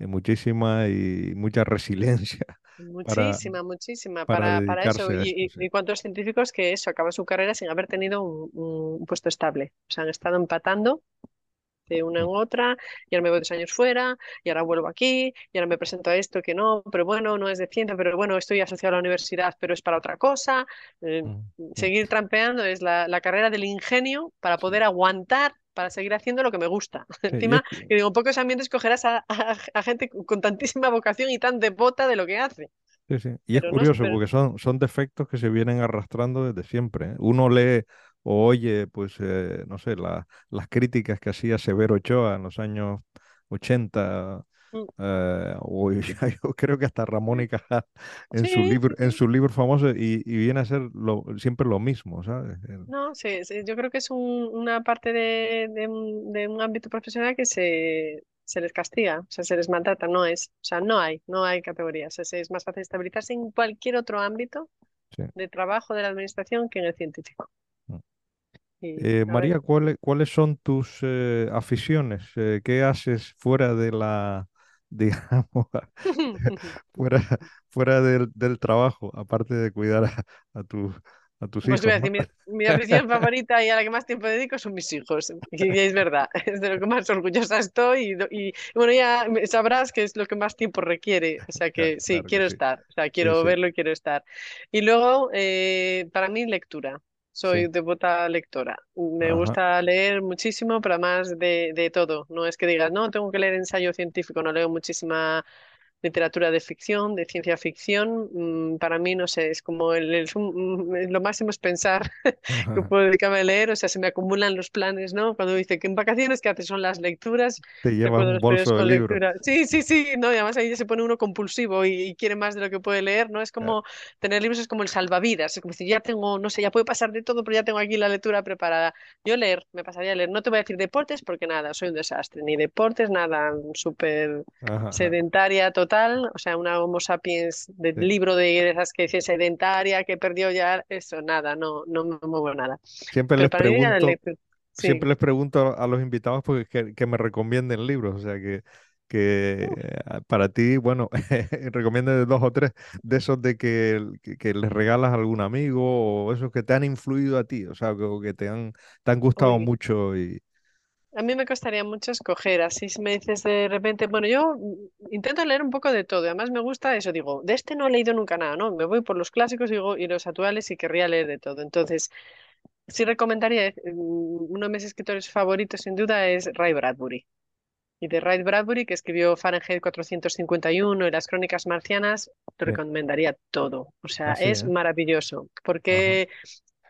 muchísima y mucha resiliencia. Muchísima, muchísima para, para, eso. Y, y, cuántos científicos que eso, acaban su carrera sin haber tenido un, un puesto estable. O sea, han estado empatando de una en otra, y ahora me voy dos años fuera, y ahora vuelvo aquí, y ahora me presento a esto que no, pero bueno, no es de ciencia, pero bueno, estoy asociado a la universidad, pero es para otra cosa. Eh, mm, mm. seguir trampeando es la, la, carrera del ingenio para poder aguantar para seguir haciendo lo que me gusta. Encima, que digo, en pocos ambientes cogerás a, a, gente con tantísima vocación y tan devota de lo que hace. Sí, sí. Y es curioso porque son, son defectos que se vienen arrastrando desde siempre. ¿eh? Uno lee o oye, pues, eh, no sé, la, las críticas que hacía Severo Ochoa en los años 80, mm. eh, o yo creo que hasta Ramón y Cajal en, su libro, en su libro famoso, y, viene a ser lo, siempre lo mismo, ¿sabes? No, sí, yo creo que es una parte de, de, un, ámbito profesional que se, se les castiga, o sea, se les maltrata, no es, o sea, no hay, no hay categorías, es, es más fácil estabilizarse en cualquier otro ámbito de trabajo de la administración que en el científico. Eh, María, ¿cuáles, ¿cuáles son tus eh, aficiones? Eh, ¿Qué haces fuera de la, digamos, fuera, fuera del, del, trabajo, aparte de cuidar a, a, tu, a tus pues hijos? mi, mi, afición favorita y a la que más tiempo dedico son mis hijos. Y, es verdad, es de lo que más orgullosa estoy. Y, y, bueno, ya sabrás que es lo que más tiempo requiere. O sea que sí, quiero estar. O sea, quiero verlo y quiero estar. Y luego, para mí, lectura. Soy devota lectora. Me gusta leer muchísimo, pero además de, de, todo. No es que digas, no, tengo que leer ensayo científico, no leo muchísima literatura de ficción, de ciencia ficción, mm, para mí, no sé, es como el, mm, lo máximo es pensar que puedo dedicarme a leer, o sea, se me acumulan los planes, ¿no? Cuando dice que en vacaciones que haces son las lecturas. Te lleva un bolso de libro. Sí, sí, sí, no, y además ahí se pone uno compulsivo y, quiere más de lo que puede leer, ¿no? Es como tener libros es como el salvavidas, es como si ya tengo, no sé, ya puede pasar de todo, pero ya tengo aquí la lectura preparada. Yo leer, me pasaría a leer, no te voy a decir deportes porque nada, soy un desastre, ni deportes, nada, súper sedentaria, total o sea, una Homo sapiens del libro de esas que dice sedentaria, que perdió ya, eso, nada, no, no me muevo nada. Siempre les pregunto, siempre les pregunto a los invitados porque que, me recomienden libros, o sea que que para ti, bueno, recomiendes dos o tres de esos de que, que, les regalas a algún amigo o esos que te han influido a ti, o sea, que, que te, han, te han gustado mucho y, a mí me costaría mucho escoger, así si me dices de repente, bueno, yo intento leer un poco de todo, además me gusta eso, digo, de este no he leído nunca nada, ¿no? Me voy por los clásicos digo, y los actuales y querría leer de todo. Entonces, sí recomendaría, mm, uno de mis escritores favoritos sin duda es Ray Bradbury. Y de Ray Bradbury, que escribió Fahrenheit 451 y las crónicas marcianas, te recomendaría todo. O sea, es ¿eh? maravilloso, porque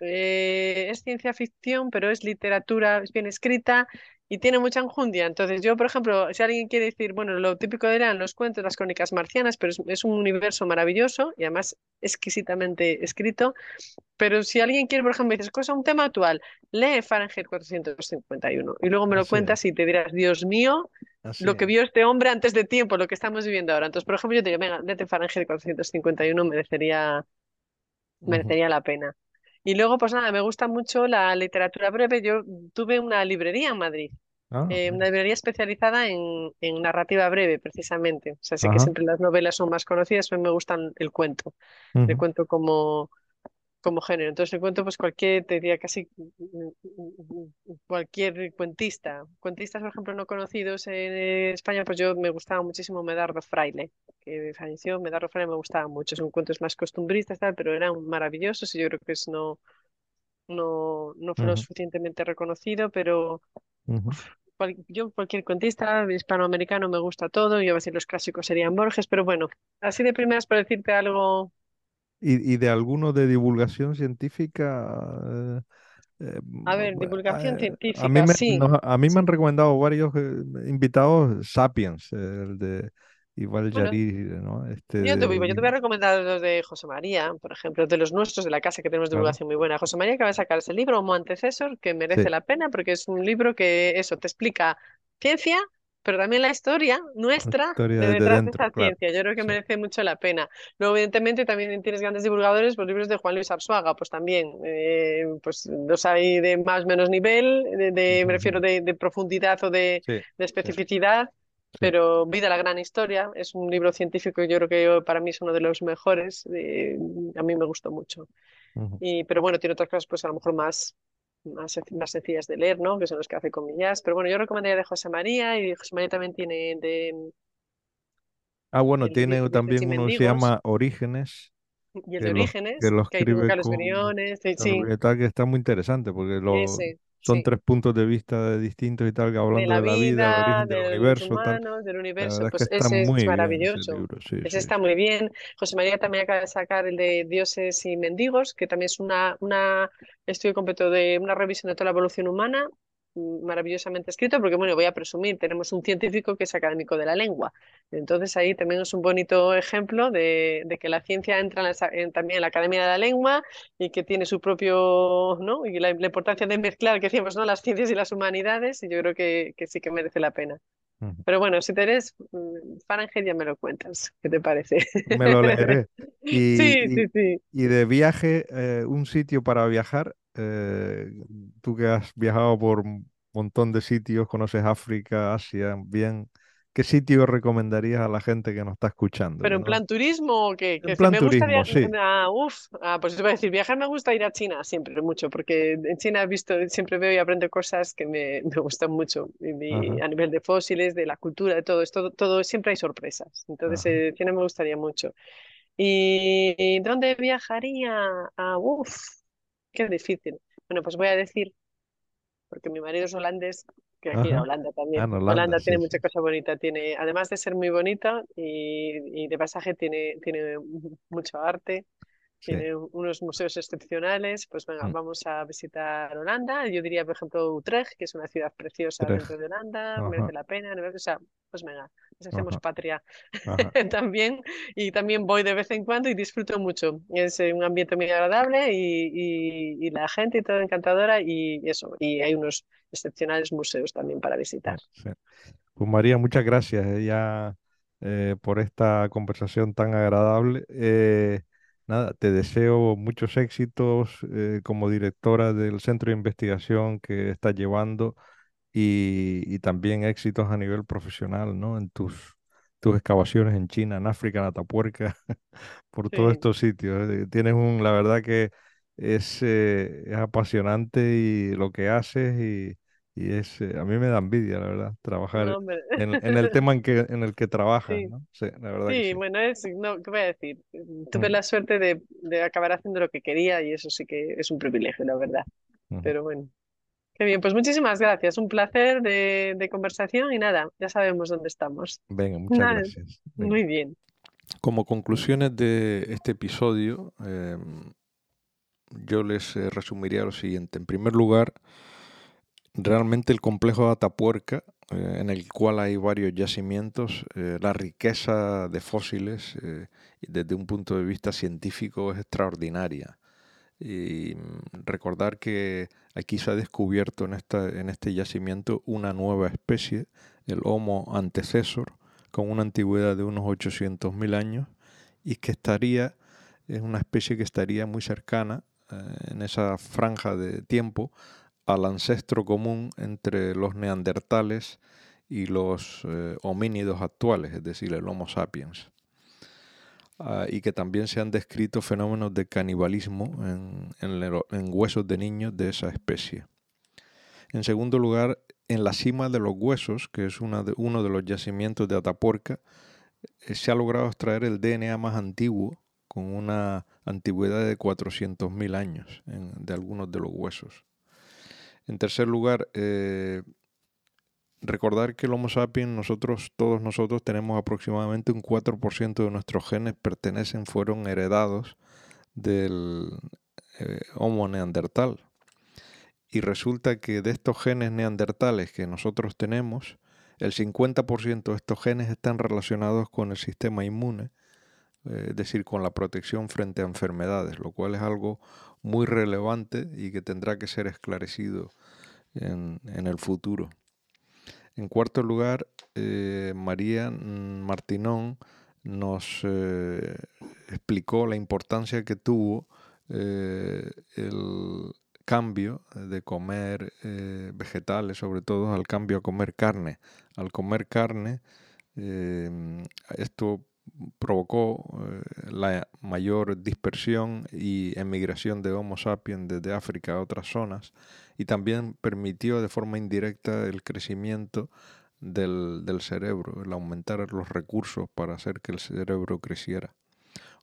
eh, es ciencia ficción, pero es literatura, es bien escrita y tiene mucha enjundia. Entonces, yo, por ejemplo, si alguien quiere decir, bueno, lo típico eran los cuentos, las crónicas marcianas, pero es, un universo maravilloso y además exquisitamente escrito. Pero si alguien quiere, por ejemplo, dices, cosa, un tema actual, lee Fahrenheit 451 y luego me lo cuentas y te dirás, Dios mío, lo que vio este hombre antes de tiempo, lo que estamos viviendo ahora. Entonces, por ejemplo, yo te digo, venga, léete Fahrenheit 451, merecería, merecería la pena. Y luego, pues nada, me gusta mucho la literatura breve. Yo tuve una librería en Madrid, ah, eh, una librería especializada en, en, narrativa breve, precisamente. O sea, sé que siempre las novelas son más conocidas, pero me gustan el cuento. El cuento como, como género. Entonces, el cuento, pues cualquier, te diría casi cualquier cuentista. Cuentistas, por ejemplo, no conocidos en España, pues yo me gustaba muchísimo Medardo Fraile, que falleció. Medardo Fraile me gustaba mucho. Son cuentos más costumbristas, tal, pero eran maravillosos y yo creo que es no, no, no fue lo suficientemente reconocido, pero yo cualquier cuentista hispanoamericano me gusta todo. Yo a veces los clásicos serían Borges, pero bueno, así de primeras para decirte algo y, de alguno de divulgación científica. Eh, eh, a ver, divulgación científica, a mí me, sí. a mí me han recomendado varios eh, invitados Sapiens, el de Igual ¿no? Este yo, te, voy, yo te voy a recomendar los de José María, por ejemplo, de los nuestros de la casa que tenemos divulgación muy buena. José María que va a sacar ese libro, Homo Antecesor, que merece la pena porque es un libro que eso te explica ciencia pero también la historia nuestra de detrás de, esa ciencia. Yo creo que merece mucho la pena. Luego, evidentemente, también tienes grandes divulgadores, pues libros de Juan Luis Arzuaga, pues también, eh, pues los hay de más o menos nivel, de, me refiero de, profundidad o de, especificidad. Pero Vida, la gran historia, es un libro científico yo creo que para mí es uno de los mejores. Eh, a mí me gustó mucho. y, pero bueno, tiene otras cosas pues a lo mejor más, más, más, sencillas de leer, ¿no? Que son los que hace comillas. Pero bueno, yo recomendaría de José María y José María también tiene de... Ah, bueno, tiene también uno que se llama Orígenes. Y el de Orígenes, que, lo escribe que los sí. que está muy interesante porque lo, son tres puntos de vista distintos y tal, hablando de la, vida, del origen del universo. Humanos, del universo, pues ese es maravilloso. ese, está muy bien. José María también acaba de sacar el de Dioses y Mendigos, que también es una, una estudio completo de una revisión de toda la evolución humana maravillosamente escrito, porque bueno, voy a presumir, tenemos un científico que es académico de la lengua. Entonces ahí también es un bonito ejemplo de, que la ciencia entra también en la Academia de la Lengua y que tiene su propio, ¿no? Y la, importancia de mezclar, que decíamos, ¿no? Las ciencias y las humanidades, y yo creo que, sí que merece la pena. Pero bueno, si te eres mm, Fahrenheit ya me lo cuentas, ¿qué te parece? Me lo leeré. Y, sí, sí, sí. Y de viaje, eh, un sitio para viajar, eh, tú que has viajado por un montón de sitios, conoces África, Asia, bien. ¿Qué sitio recomendarías a la gente que nos está escuchando? Pero en plan turismo, que, en plan me turismo, sí. Ah, uf, ah, pues iba a decir, viajar me gusta ir a China siempre, mucho, porque en China he visto, siempre veo y aprendo cosas que me, me gustan mucho, a nivel de fósiles, de la cultura, de todo, esto, todo, siempre hay sorpresas. Entonces, eh, China me gustaría mucho. ¿Y dónde viajaría? Ah, uf, Qué difícil. Bueno, pues voy a decir, porque mi marido es holandés, que aquí en Holanda también. Ah, Holanda, tiene mucha cosa bonita. Tiene, además de ser muy bonita y, y de pasaje, tiene, tiene mucho arte tiene unos museos excepcionales, pues venga, mm. vamos a visitar Holanda. Yo diría, por ejemplo, Utrecht, que es una ciudad preciosa dentro de Holanda, merece la pena. O sea, pues venga, nos hacemos patria también. Y también voy de vez en cuando y disfruto mucho. Es un ambiente muy agradable y, y, la gente y todo encantadora y eso. Y hay unos excepcionales museos también para visitar. Pues María, muchas gracias eh, ya eh, por esta conversación tan agradable. Eh, nada, te deseo muchos éxitos eh, como directora del centro de investigación que estás llevando y, también éxitos a nivel profesional, ¿no? En tus, tus excavaciones en China, en África, en Atapuerca, por todos estos sitios. ¿eh? Tienes un, la verdad que es, eh, es apasionante y lo que haces y, y es, eh, a mí me da envidia, la verdad, trabajar en, en, el tema en, que, en el que trabajas, sí. ¿no? Sí, la verdad sí, sí. bueno, es, no, ¿qué voy a decir? Tuve mm. la suerte de, de, acabar haciendo lo que quería y eso sí que es un privilegio, la verdad. Pero bueno, qué bien, pues muchísimas gracias, un placer de, de conversación y nada, ya sabemos dónde estamos. Venga, muchas gracias. Muy bien. Como conclusiones de este episodio, em, yo les eh, resumiría lo siguiente. En primer lugar, realmente el complejo de Atapuerca, eh, en el cual hay varios yacimientos, eh, la riqueza de fósiles eh, desde un punto de vista científico es extraordinaria. Y mm, recordar que aquí se ha descubierto en, esta, en este yacimiento una nueva especie, el Homo antecesor, con una antigüedad de unos 800.000 años y que estaría, es una especie que estaría muy cercana en esa franja de tiempo al ancestro común entre los neandertales y los eh, homínidos actuales, es decir, el Homo sapiens. Ah, y que también se han descrito fenómenos de canibalismo en, huesos de niños de esa especie. En segundo lugar, en la cima de los huesos, que es uno de los yacimientos de Atapuerca, eh, se ha logrado extraer el DNA más antiguo, con una antigüedad de 400.000 años de algunos de los huesos. En tercer lugar, eh, recordar que el Homo sapiens, nosotros, todos nosotros tenemos aproximadamente un 4% de nuestros genes pertenecen, fueron heredados del eh, Homo neandertal. Y resulta que de estos genes neandertales que nosotros tenemos, el 50% de estos genes están relacionados con el sistema inmune, eh, es decir, con la protección frente a enfermedades, lo cual es algo muy relevante y que tendrá que ser esclarecido en, el futuro. En cuarto lugar, eh, María Martinón nos eh, explicó la importancia que tuvo eh, el cambio de comer vegetales, sobre todo al cambio a comer carne. Al comer carne, esto provocó la mayor dispersión y emigración de Homo sapiens desde África a otras zonas y también permitió de forma indirecta el crecimiento del, cerebro, el aumentar los recursos para hacer que el cerebro creciera.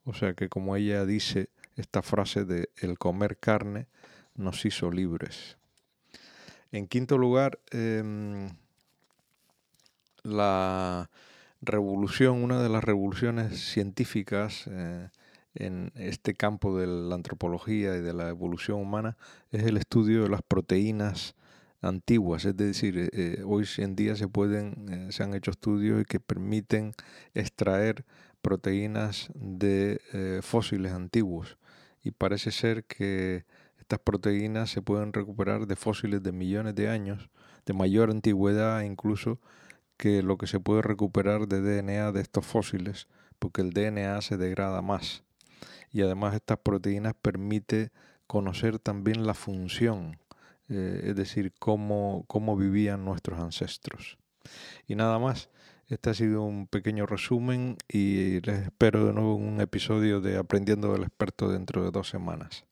O sea que como ella dice, esta frase de el comer carne nos hizo libres. En quinto lugar, em, la revolución, una de las revoluciones científicas eh, en este campo de la antropología y de la evolución humana es el estudio de las proteínas antiguas, es decir, eh, eh, hoy en día se pueden, se han hecho estudios que permiten extraer proteínas de fósiles antiguos y parece ser que estas proteínas se pueden recuperar de fósiles de millones de años, de mayor antigüedad incluso que lo que se puede recuperar de DNA de estos fósiles, porque el DNA se degrada más. Y además estas proteínas permite conocer también la función, eh, es decir, cómo, cómo vivían nuestros ancestros. Y nada más, este ha sido un pequeño resumen y les espero de nuevo en un episodio de Aprendiendo del Experto dentro de dos semanas.